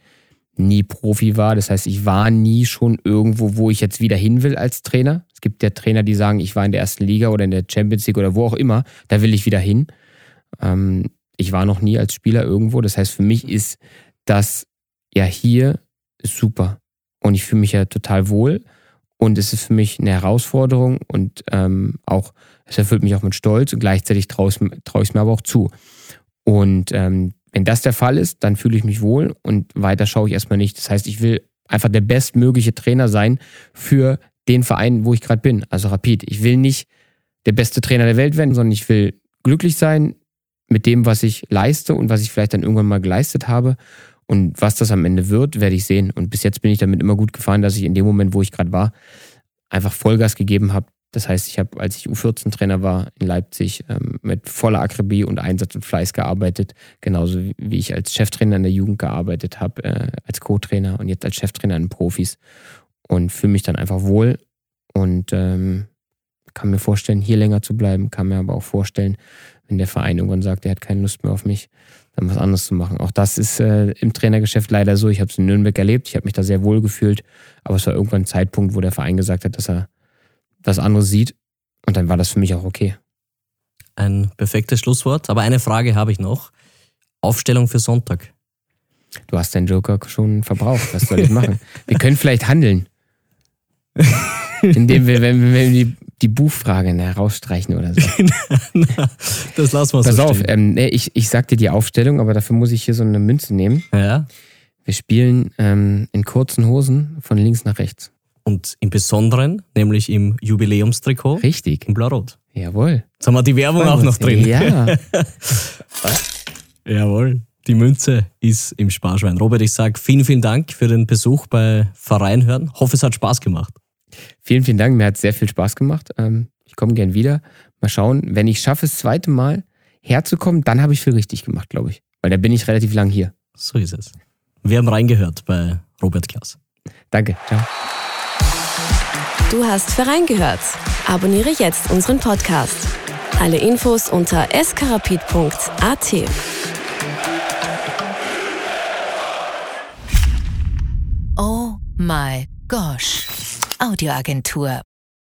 nie Profi war. Das heißt, ich war nie schon irgendwo, wo ich jetzt wieder hin will als Trainer. Es gibt ja Trainer, die sagen, ich war in der ersten Liga oder in der Champions League oder wo auch immer, da will ich wieder hin. Ähm, ich war noch nie als Spieler irgendwo. Das heißt, für mich ist das ja hier super. Und ich fühle mich ja total wohl. Und es ist für mich eine Herausforderung und ähm, auch, es erfüllt mich auch mit Stolz und gleichzeitig traue trau ich es mir aber auch zu. Und ähm, wenn das der Fall ist, dann fühle ich mich wohl und weiter schaue ich erstmal nicht. Das heißt, ich will einfach der bestmögliche Trainer sein für den Verein, wo ich gerade bin, also Rapid. Ich will nicht der beste Trainer der Welt werden, sondern ich will glücklich sein mit dem, was ich leiste und was ich vielleicht dann irgendwann mal geleistet habe. Und was das am Ende wird, werde ich sehen. Und bis jetzt bin ich damit immer gut gefahren, dass ich in dem Moment, wo ich gerade war, einfach Vollgas gegeben habe, das heißt, ich habe, als ich U14-Trainer war in Leipzig, ähm, mit voller Akribie und Einsatz und Fleiß gearbeitet, genauso wie ich als Cheftrainer in der Jugend gearbeitet habe, äh, als Co-Trainer und jetzt als Cheftrainer in Profis und fühle mich dann einfach wohl und ähm, kann mir vorstellen, hier länger zu bleiben, kann mir aber auch vorstellen, wenn der Verein irgendwann sagt, er hat keine Lust mehr auf mich, dann was anderes zu machen. Auch das ist äh, im Trainergeschäft leider so. Ich habe es in Nürnberg erlebt, ich habe mich da sehr wohl gefühlt, aber es war irgendwann ein Zeitpunkt, wo der Verein gesagt hat, dass er was anderes sieht. Und dann war das für mich auch okay. Ein perfektes Schlusswort. Aber eine Frage habe ich noch. Aufstellung für Sonntag. Du hast deinen Joker schon verbraucht. Was soll ich machen? wir können vielleicht handeln. Indem wir, wenn, wir die, die Buchfrage ne, rausstreichen oder so. das lassen wir Pass so auf, ähm, nee, ich, ich sag dir die Aufstellung, aber dafür muss ich hier so eine Münze nehmen. Ja. Wir spielen ähm, in kurzen Hosen von links nach rechts. Und im Besonderen, nämlich im Jubiläumstrikot. Richtig. In Blau-Rot. Jawohl. Jetzt haben wir die Werbung auch noch drin. Ja. Jawohl. Die Münze ist im Sparschwein. Robert, ich sage vielen, vielen Dank für den Besuch bei Verein hören. Hoffe, es hat Spaß gemacht. Vielen, vielen Dank. Mir hat sehr viel Spaß gemacht. Ähm, ich komme gern wieder. Mal schauen. Wenn ich schaffe, das zweite Mal herzukommen, dann habe ich viel richtig gemacht, glaube ich. Weil da bin ich relativ lang hier. So ist es. Wir haben reingehört bei Robert Klaus. Danke. Ciao. Du hast Verein gehört. Abonniere jetzt unseren Podcast. Alle Infos unter skarapit.at. Oh my gosh. Audioagentur.